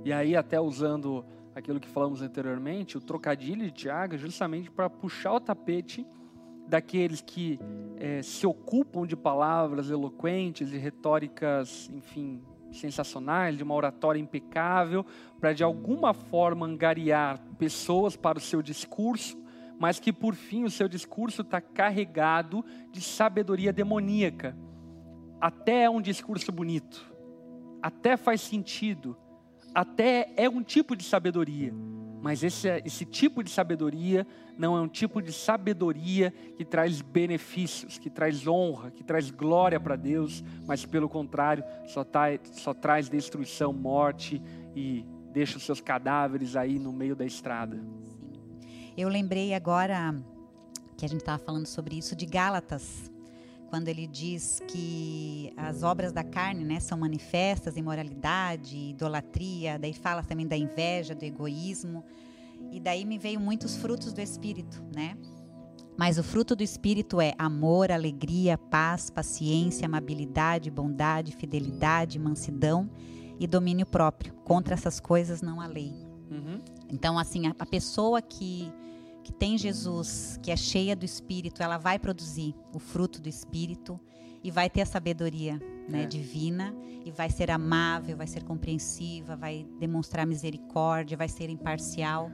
E aí, até usando aquilo que falamos anteriormente, o trocadilho de Tiago justamente para puxar o tapete daqueles que é, se ocupam de palavras eloquentes e retóricas, enfim, sensacionais, de uma oratória impecável, para de alguma forma angariar pessoas para o seu discurso, mas que por fim o seu discurso está carregado de sabedoria demoníaca. Até é um discurso bonito, até faz sentido, até é um tipo de sabedoria, mas esse, esse tipo de sabedoria não é um tipo de sabedoria que traz benefícios, que traz honra, que traz glória para Deus, mas pelo contrário, só, tá, só traz destruição, morte e deixa os seus cadáveres aí no meio da estrada. Eu lembrei agora que a gente estava falando sobre isso de Gálatas, quando ele diz que as obras da carne né, são manifestas, imoralidade, idolatria, daí fala também da inveja, do egoísmo, e daí me veio muitos frutos do Espírito, né? Mas o fruto do Espírito é amor, alegria, paz, paciência, amabilidade, bondade, fidelidade, mansidão e domínio próprio. Contra essas coisas não há lei. Uhum. Então, assim, a, a pessoa que que tem Jesus, que é cheia do Espírito, ela vai produzir o fruto do Espírito e vai ter a sabedoria né, é. divina e vai ser amável, vai ser compreensiva, vai demonstrar misericórdia, vai ser imparcial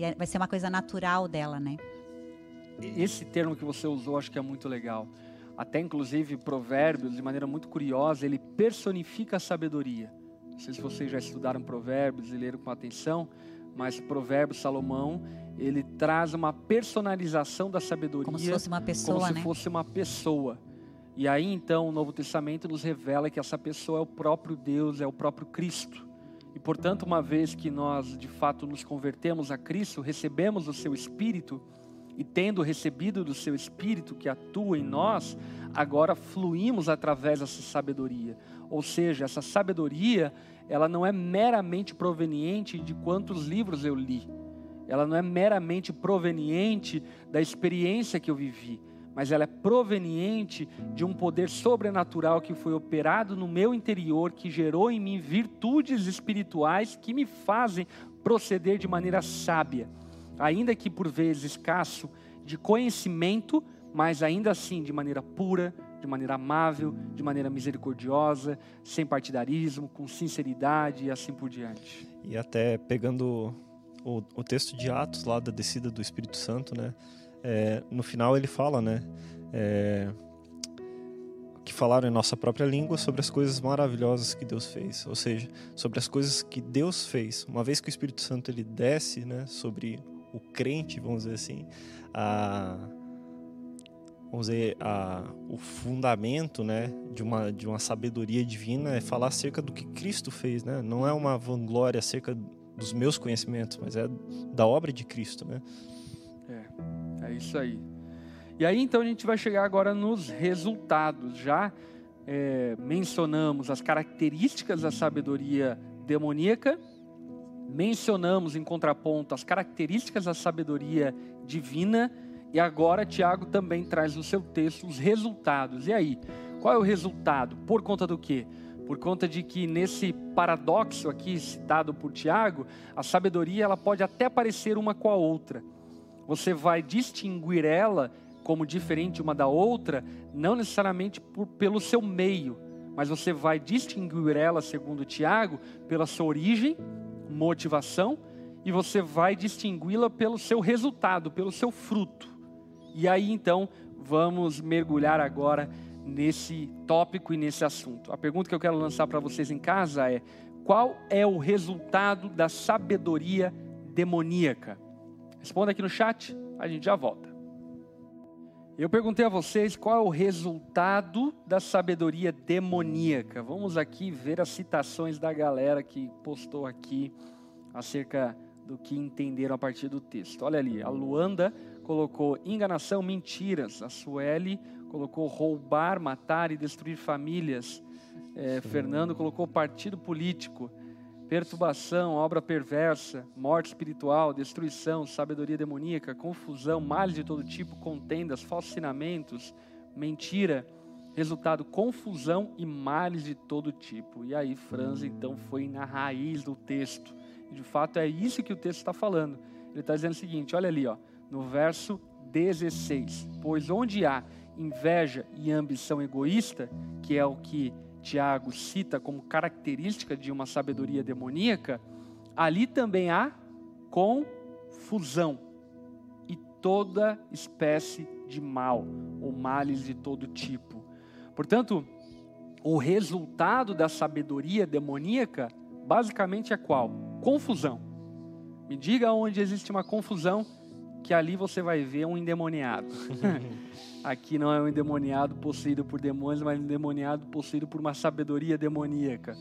e é, vai ser uma coisa natural dela, né? Esse termo que você usou acho que é muito legal. Até inclusive Provérbios, de maneira muito curiosa, ele personifica a sabedoria. Não sei se vocês já estudaram Provérbios e leram com atenção, mas Provérbios Salomão ele traz uma personalização da sabedoria como se fosse uma pessoa, como se né? fosse uma pessoa. E aí então o Novo Testamento nos revela que essa pessoa é o próprio Deus, é o próprio Cristo. E portanto, uma vez que nós de fato nos convertemos a Cristo, recebemos o seu Espírito e tendo recebido do seu Espírito que atua em nós, agora fluímos através dessa sabedoria. Ou seja, essa sabedoria, ela não é meramente proveniente de quantos livros eu li ela não é meramente proveniente da experiência que eu vivi, mas ela é proveniente de um poder sobrenatural que foi operado no meu interior, que gerou em mim virtudes espirituais que me fazem proceder de maneira sábia, ainda que por vezes escasso de conhecimento, mas ainda assim de maneira pura, de maneira amável, de maneira misericordiosa, sem partidarismo, com sinceridade e assim por diante. E até pegando o, o texto de Atos lá da descida do Espírito Santo, né? É, no final ele fala, né? É, que falaram em nossa própria língua sobre as coisas maravilhosas que Deus fez, ou seja, sobre as coisas que Deus fez. Uma vez que o Espírito Santo ele desce, né, sobre o crente, vamos dizer assim, a vamos dizer, a, o fundamento, né, de uma de uma sabedoria divina é falar acerca do que Cristo fez, né? Não é uma vanglória acerca dos meus conhecimentos, mas é da obra de Cristo, né? Isso aí. E aí então a gente vai chegar agora nos resultados. Já é, mencionamos as características da sabedoria demoníaca, mencionamos em contraponto as características da sabedoria divina, e agora Tiago também traz no seu texto os resultados. E aí, qual é o resultado? Por conta do quê? por conta de que nesse paradoxo aqui citado por Tiago, a sabedoria ela pode até parecer uma com a outra. Você vai distinguir ela como diferente uma da outra, não necessariamente por, pelo seu meio, mas você vai distinguir ela, segundo Tiago, pela sua origem, motivação, e você vai distingui-la pelo seu resultado, pelo seu fruto. E aí então vamos mergulhar agora nesse tópico e nesse assunto. A pergunta que eu quero lançar para vocês em casa é: qual é o resultado da sabedoria demoníaca? Responda aqui no chat, a gente já volta. Eu perguntei a vocês qual é o resultado da sabedoria demoníaca. Vamos aqui ver as citações da galera que postou aqui acerca do que entenderam a partir do texto. Olha ali, a Luanda colocou enganação, mentiras. A Sueli colocou roubar, matar e destruir famílias. É, Fernando colocou partido político, perturbação, obra perversa, morte espiritual, destruição, sabedoria demoníaca, confusão, males de todo tipo, contendas, falsinamentos, mentira. Resultado, confusão e males de todo tipo. E aí, Franz então foi na raiz do texto. E de fato é isso que o texto está falando. Ele está dizendo o seguinte: olha ali, ó, no verso 16: Pois onde há inveja e ambição egoísta, que é o que Tiago cita como característica de uma sabedoria demoníaca, ali também há confusão e toda espécie de mal, ou males de todo tipo. Portanto, o resultado da sabedoria demoníaca basicamente é qual? Confusão. Me diga onde existe uma confusão que ali você vai ver um endemoniado. *laughs* Aqui não é um endemoniado possuído por demônios, mas um endemoniado possuído por uma sabedoria demoníaca.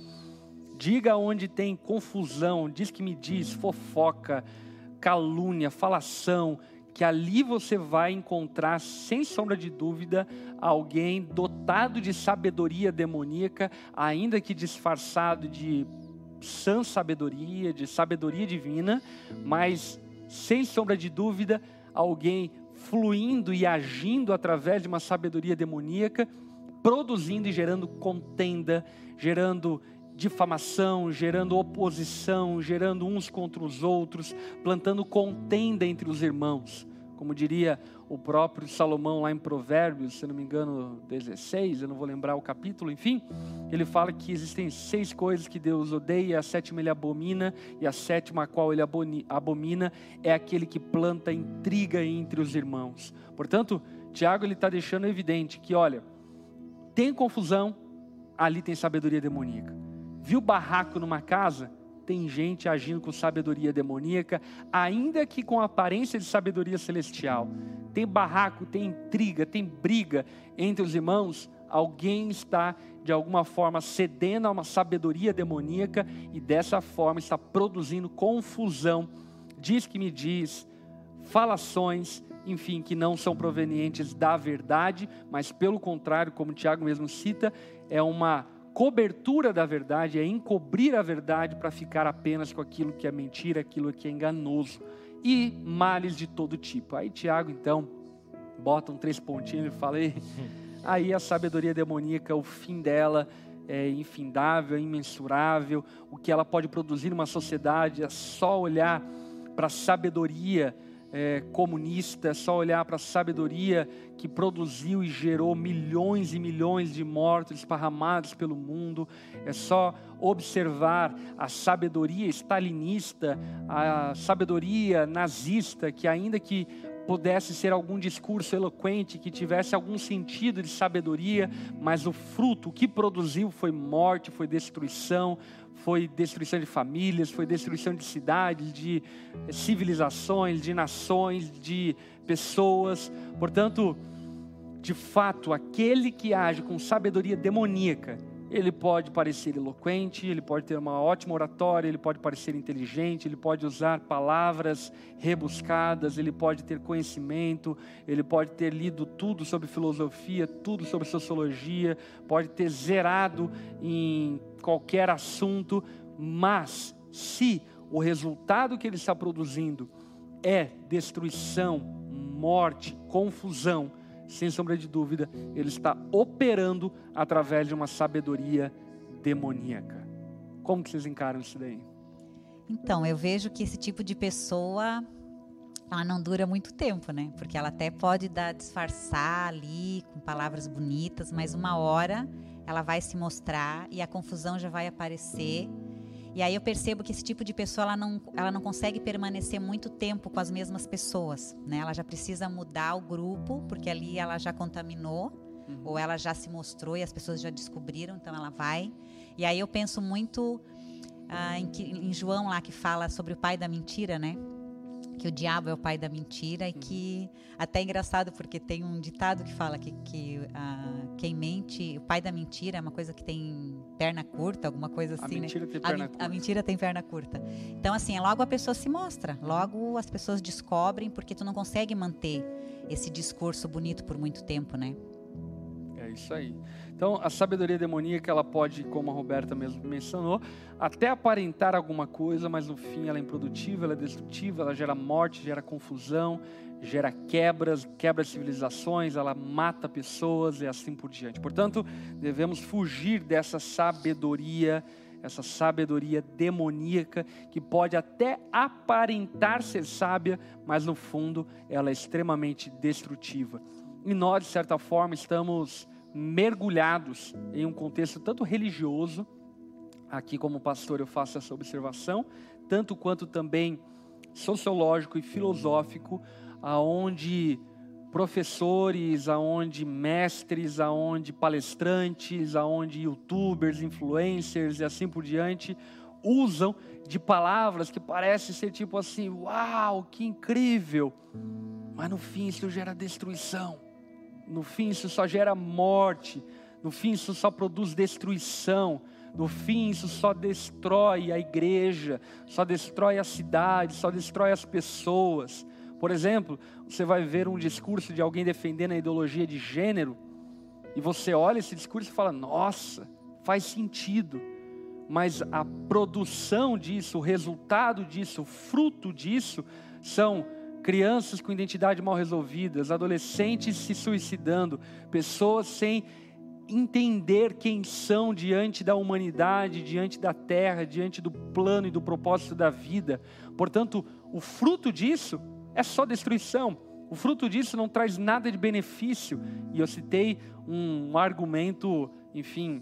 Diga onde tem confusão, diz que me diz, fofoca, calúnia, falação, que ali você vai encontrar, sem sombra de dúvida, alguém dotado de sabedoria demoníaca, ainda que disfarçado de sã sabedoria, de sabedoria divina, mas sem sombra de dúvida, alguém fluindo e agindo através de uma sabedoria demoníaca, produzindo e gerando contenda, gerando difamação, gerando oposição, gerando uns contra os outros, plantando contenda entre os irmãos. Como diria o próprio Salomão lá em Provérbios, se não me engano, 16, eu não vou lembrar o capítulo, enfim, ele fala que existem seis coisas que Deus odeia, a sétima ele abomina, e a sétima a qual ele abomina é aquele que planta intriga entre os irmãos. Portanto, Tiago ele está deixando evidente que, olha, tem confusão, ali tem sabedoria demoníaca. Viu barraco numa casa? Tem gente agindo com sabedoria demoníaca, ainda que com aparência de sabedoria celestial. Tem barraco, tem intriga, tem briga entre os irmãos. Alguém está, de alguma forma, cedendo a uma sabedoria demoníaca e dessa forma está produzindo confusão. Diz que me diz, falações, enfim, que não são provenientes da verdade, mas pelo contrário, como Tiago mesmo cita, é uma cobertura da verdade, é encobrir a verdade para ficar apenas com aquilo que é mentira, aquilo que é enganoso e males de todo tipo. Aí Tiago então bota um três pontinhos e fala: *laughs* aí a sabedoria demoníaca, o fim dela é infindável, é imensurável, o que ela pode produzir numa sociedade é só olhar para a sabedoria é, comunista, é só olhar para a sabedoria que produziu e gerou milhões e milhões de mortos esparramados pelo mundo, é só observar a sabedoria stalinista, a sabedoria nazista, que ainda que pudesse ser algum discurso eloquente, que tivesse algum sentido de sabedoria, mas o fruto, o que produziu foi morte, foi destruição, foi destruição de famílias, foi destruição de cidades, de civilizações, de nações, de pessoas. Portanto, de fato, aquele que age com sabedoria demoníaca, ele pode parecer eloquente, ele pode ter uma ótima oratória, ele pode parecer inteligente, ele pode usar palavras rebuscadas, ele pode ter conhecimento, ele pode ter lido tudo sobre filosofia, tudo sobre sociologia, pode ter zerado em qualquer assunto, mas se o resultado que ele está produzindo é destruição, morte, confusão, sem sombra de dúvida, ele está operando através de uma sabedoria demoníaca. Como que vocês encaram isso daí? Então, eu vejo que esse tipo de pessoa ela não dura muito tempo, né? Porque ela até pode dar disfarçar ali com palavras bonitas, mas uma hora ela vai se mostrar e a confusão já vai aparecer. E aí eu percebo que esse tipo de pessoa ela não, ela não consegue permanecer muito tempo com as mesmas pessoas, né? Ela já precisa mudar o grupo, porque ali ela já contaminou, uhum. ou ela já se mostrou e as pessoas já descobriram, então ela vai. E aí eu penso muito ah, em, em João lá que fala sobre o pai da mentira, né? Que o diabo é o pai da mentira e que até é engraçado porque tem um ditado que fala que, que uh, quem mente, o pai da mentira é uma coisa que tem perna curta, alguma coisa assim, a mentira né? Tem perna a, curta. a mentira tem perna curta. Então assim, logo a pessoa se mostra, logo as pessoas descobrem porque tu não consegue manter esse discurso bonito por muito tempo, né? É isso aí. Então, a sabedoria demoníaca, ela pode, como a Roberta mesmo mencionou, até aparentar alguma coisa, mas no fim ela é improdutiva, ela é destrutiva, ela gera morte, gera confusão, gera quebras, quebra civilizações, ela mata pessoas e assim por diante. Portanto, devemos fugir dessa sabedoria, essa sabedoria demoníaca que pode até aparentar ser sábia, mas no fundo ela é extremamente destrutiva. E nós, de certa forma, estamos mergulhados em um contexto tanto religioso, aqui como pastor eu faço essa observação, tanto quanto também sociológico e filosófico, aonde professores, aonde mestres, aonde palestrantes, aonde youtubers, influencers e assim por diante usam de palavras que parecem ser tipo assim, uau, que incrível, mas no fim isso gera destruição no fim, isso só gera morte. No fim, isso só produz destruição. No fim, isso só destrói a igreja, só destrói a cidade, só destrói as pessoas. Por exemplo, você vai ver um discurso de alguém defendendo a ideologia de gênero, e você olha esse discurso e fala: nossa, faz sentido. Mas a produção disso, o resultado disso, o fruto disso, são crianças com identidade mal resolvidas, adolescentes se suicidando, pessoas sem entender quem são diante da humanidade, diante da terra, diante do plano e do propósito da vida. Portanto, o fruto disso é só destruição. O fruto disso não traz nada de benefício. E eu citei um, argumento, enfim,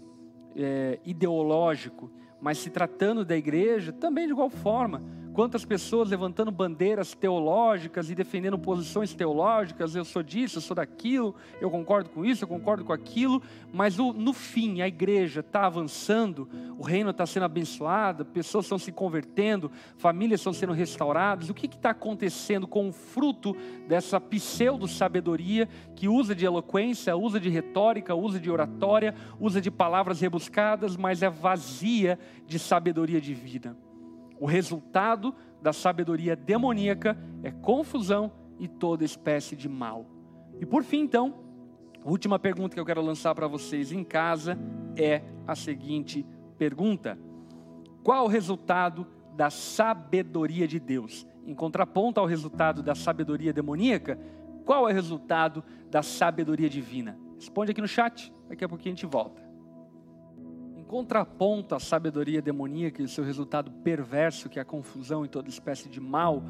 é, ideológico, mas se tratando da igreja, também de igual forma. Quantas pessoas levantando bandeiras teológicas e defendendo posições teológicas, eu sou disso, eu sou daquilo, eu concordo com isso, eu concordo com aquilo, mas no fim a igreja está avançando, o reino está sendo abençoado, pessoas estão se convertendo, famílias estão sendo restauradas. O que está acontecendo com o fruto dessa pseudo-sabedoria que usa de eloquência, usa de retórica, usa de oratória, usa de palavras rebuscadas, mas é vazia de sabedoria de vida? O resultado da sabedoria demoníaca é confusão e toda espécie de mal. E por fim, então, a última pergunta que eu quero lançar para vocês em casa é a seguinte pergunta: Qual o resultado da sabedoria de Deus? Em contraponto ao resultado da sabedoria demoníaca, qual é o resultado da sabedoria divina? Responde aqui no chat, daqui a pouquinho a gente volta contraponto à sabedoria demoníaca e seu resultado perverso, que é a confusão e toda espécie de mal,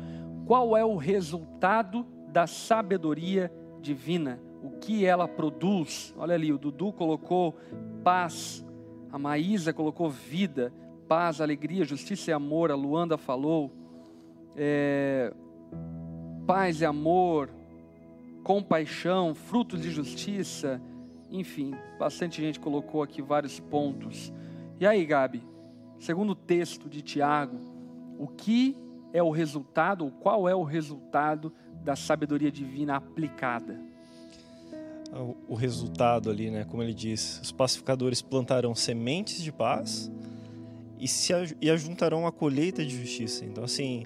qual é o resultado da sabedoria divina? O que ela produz? Olha ali, o Dudu colocou paz, a Maísa colocou vida, paz, alegria, justiça e amor, a Luanda falou é, paz e amor, compaixão, frutos de justiça, enfim, bastante gente colocou aqui vários pontos. E aí, Gabi, segundo o texto de Tiago, o que é o resultado, ou qual é o resultado da sabedoria divina aplicada? O resultado ali, né, como ele diz, os pacificadores plantarão sementes de paz e se e ajuntarão a colheita de justiça. Então, assim,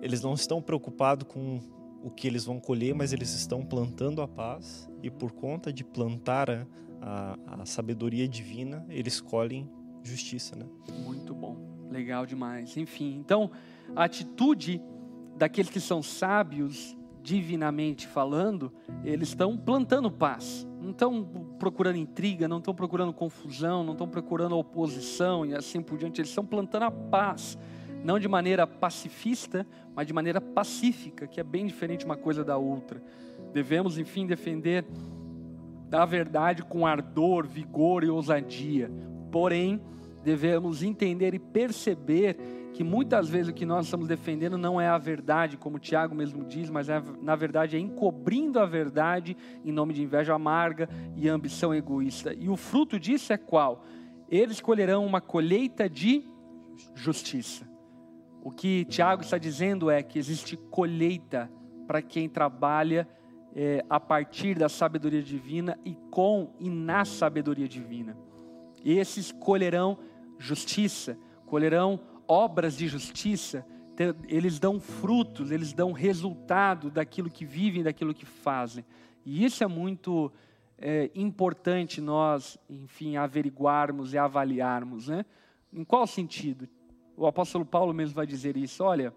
eles não estão preocupados com o que eles vão colher, mas eles estão plantando a paz e por conta de plantar a, a, a sabedoria divina, eles colhem justiça, né? Muito bom, legal demais. Enfim, então a atitude daqueles que são sábios, divinamente falando, eles estão plantando paz. Não estão procurando intriga, não estão procurando confusão, não estão procurando oposição e assim por diante. Eles estão plantando a paz não de maneira pacifista, mas de maneira pacífica, que é bem diferente uma coisa da outra. Devemos, enfim, defender a verdade com ardor, vigor e ousadia. Porém, devemos entender e perceber que muitas vezes o que nós estamos defendendo não é a verdade, como Tiago mesmo diz, mas é, na verdade é encobrindo a verdade em nome de inveja amarga e ambição egoísta. E o fruto disso é qual? Eles colherão uma colheita de justiça. O que Tiago está dizendo é que existe colheita para quem trabalha é, a partir da sabedoria divina e com e na sabedoria divina. Esses colherão justiça, colherão obras de justiça, eles dão frutos, eles dão resultado daquilo que vivem, daquilo que fazem. E isso é muito é, importante nós, enfim, averiguarmos e avaliarmos. Né? Em qual sentido? O apóstolo Paulo mesmo vai dizer isso: olha,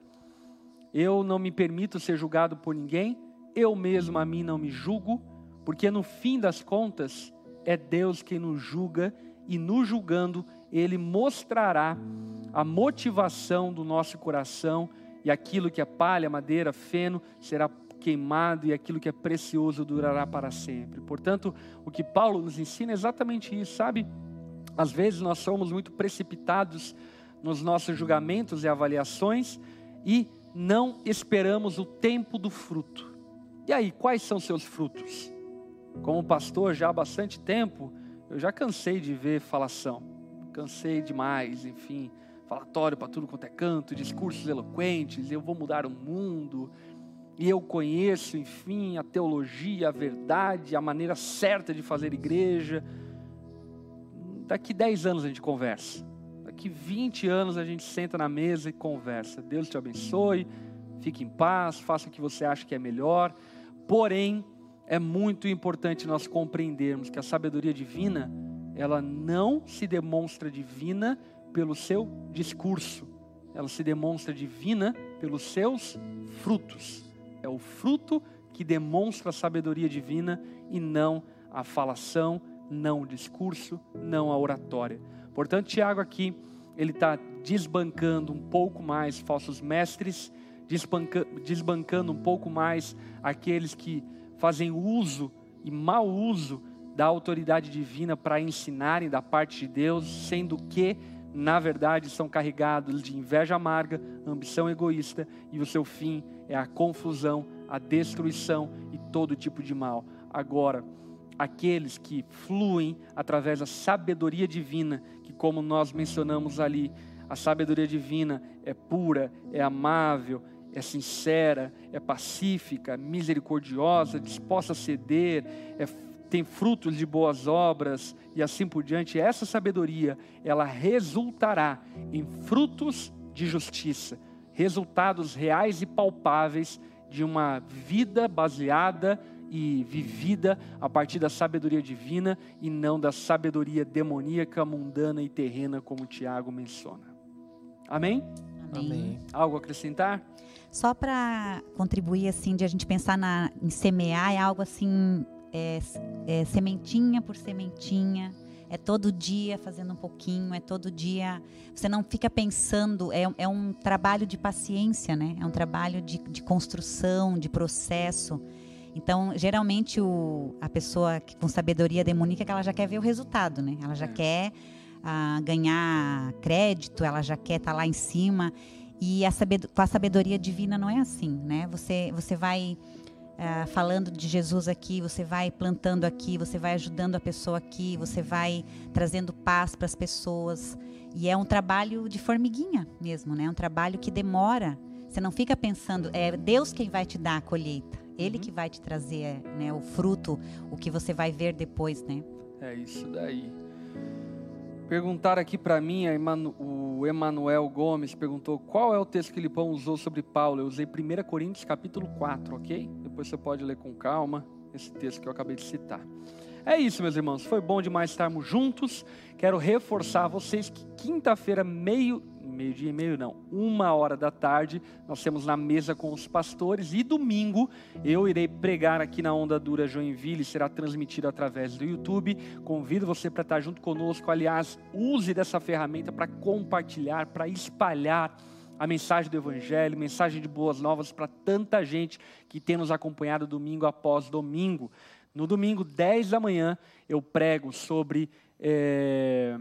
eu não me permito ser julgado por ninguém, eu mesmo a mim não me julgo, porque no fim das contas é Deus quem nos julga e nos julgando ele mostrará a motivação do nosso coração e aquilo que é palha, madeira, feno será queimado e aquilo que é precioso durará para sempre. Portanto, o que Paulo nos ensina é exatamente isso, sabe? Às vezes nós somos muito precipitados nos nossos julgamentos e avaliações e não esperamos o tempo do fruto. E aí, quais são seus frutos? Como pastor já há bastante tempo, eu já cansei de ver falação cansei demais, enfim, falatório para tudo quanto é canto, discursos eloquentes, eu vou mudar o mundo, e eu conheço, enfim, a teologia, a verdade, a maneira certa de fazer igreja. Daqui 10 anos a gente conversa, daqui 20 anos a gente senta na mesa e conversa. Deus te abençoe, fique em paz, faça o que você acha que é melhor, porém, é muito importante nós compreendermos que a sabedoria divina ela não se demonstra divina pelo seu discurso, ela se demonstra divina pelos seus frutos. É o fruto que demonstra a sabedoria divina e não a falação, não o discurso, não a oratória. Portanto, Tiago aqui, ele está desbancando um pouco mais falsos mestres, desbancando um pouco mais aqueles que fazem uso e mau uso da autoridade divina para ensinarem da parte de Deus, sendo que, na verdade, são carregados de inveja amarga, ambição egoísta e o seu fim é a confusão, a destruição e todo tipo de mal. Agora, aqueles que fluem através da sabedoria divina, que, como nós mencionamos ali, a sabedoria divina é pura, é amável, é sincera, é pacífica, misericordiosa, disposta a ceder, é tem frutos de boas obras e assim por diante, essa sabedoria, ela resultará em frutos de justiça, resultados reais e palpáveis de uma vida baseada e vivida a partir da sabedoria divina e não da sabedoria demoníaca, mundana e terrena, como Tiago menciona. Amém? Amém. Amém. Algo a acrescentar? Só para contribuir assim de a gente pensar na, em semear é algo assim é, é sementinha por sementinha, é todo dia fazendo um pouquinho, é todo dia. Você não fica pensando, é, é um trabalho de paciência, né? É um trabalho de, de construção, de processo. Então, geralmente, o, a pessoa que, com sabedoria demoníaca, ela já quer ver o resultado, né? Ela já é. quer ah, ganhar crédito, ela já quer estar tá lá em cima. E a com a sabedoria divina não é assim, né? Você, você vai Uh, falando de Jesus aqui, você vai plantando aqui, você vai ajudando a pessoa aqui, você vai trazendo paz para as pessoas. E é um trabalho de formiguinha mesmo, né? É um trabalho que demora. Você não fica pensando, é Deus quem vai te dar a colheita. Ele uhum. que vai te trazer né, o fruto, o que você vai ver depois, né? É isso daí. Perguntaram aqui para mim, Emanu, o Emanuel Gomes perguntou qual é o texto que Lipão usou sobre Paulo. Eu usei 1 Coríntios capítulo 4, ok? Depois você pode ler com calma esse texto que eu acabei de citar. É isso, meus irmãos. Foi bom demais estarmos juntos. Quero reforçar vocês que quinta-feira, meio, meio-dia e meio não, uma hora da tarde, nós temos na mesa com os pastores e domingo eu irei pregar aqui na Onda Dura Joinville, será transmitido através do YouTube. Convido você para estar junto conosco. Aliás, use dessa ferramenta para compartilhar, para espalhar a mensagem do Evangelho, mensagem de boas novas para tanta gente que tem nos acompanhado domingo após domingo. No domingo, 10 da manhã, eu prego sobre é,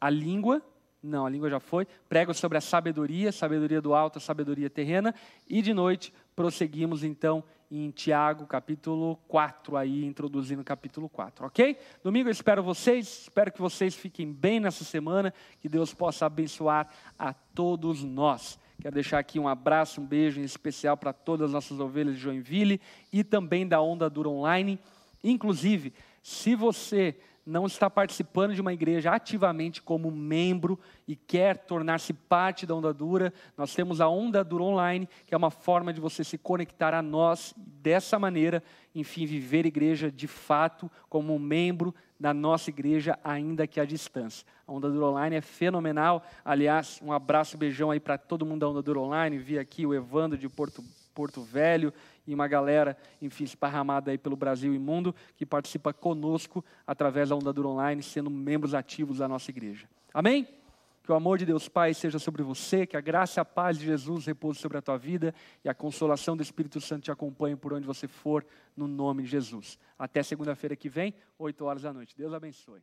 a língua Não, a língua já foi. Prego sobre a sabedoria, sabedoria do alto, sabedoria terrena. E de noite prosseguimos então em Tiago, capítulo 4, aí introduzindo o capítulo 4, ok? Domingo eu espero vocês, espero que vocês fiquem bem nessa semana, que Deus possa abençoar a todos nós. Quero deixar aqui um abraço, um beijo em especial para todas as nossas ovelhas de Joinville e também da Onda Dura Online. Inclusive, se você não está participando de uma igreja ativamente como membro e quer tornar-se parte da Onda Dura, nós temos a Onda Dura Online, que é uma forma de você se conectar a nós e dessa maneira, enfim, viver igreja de fato como um membro da nossa igreja, ainda que à distância. A Onda Dura Online é fenomenal. Aliás, um abraço, beijão aí para todo mundo da Onda Dura Online. Vi aqui o Evandro de Porto, Porto Velho, e uma galera, enfim, esparramada aí pelo Brasil e mundo, que participa conosco através da Onda Dura Online, sendo membros ativos da nossa igreja. Amém? Que o amor de Deus Pai seja sobre você, que a graça e a paz de Jesus repouse sobre a tua vida e a consolação do Espírito Santo te acompanhe por onde você for, no nome de Jesus. Até segunda-feira que vem, 8 horas da noite. Deus abençoe.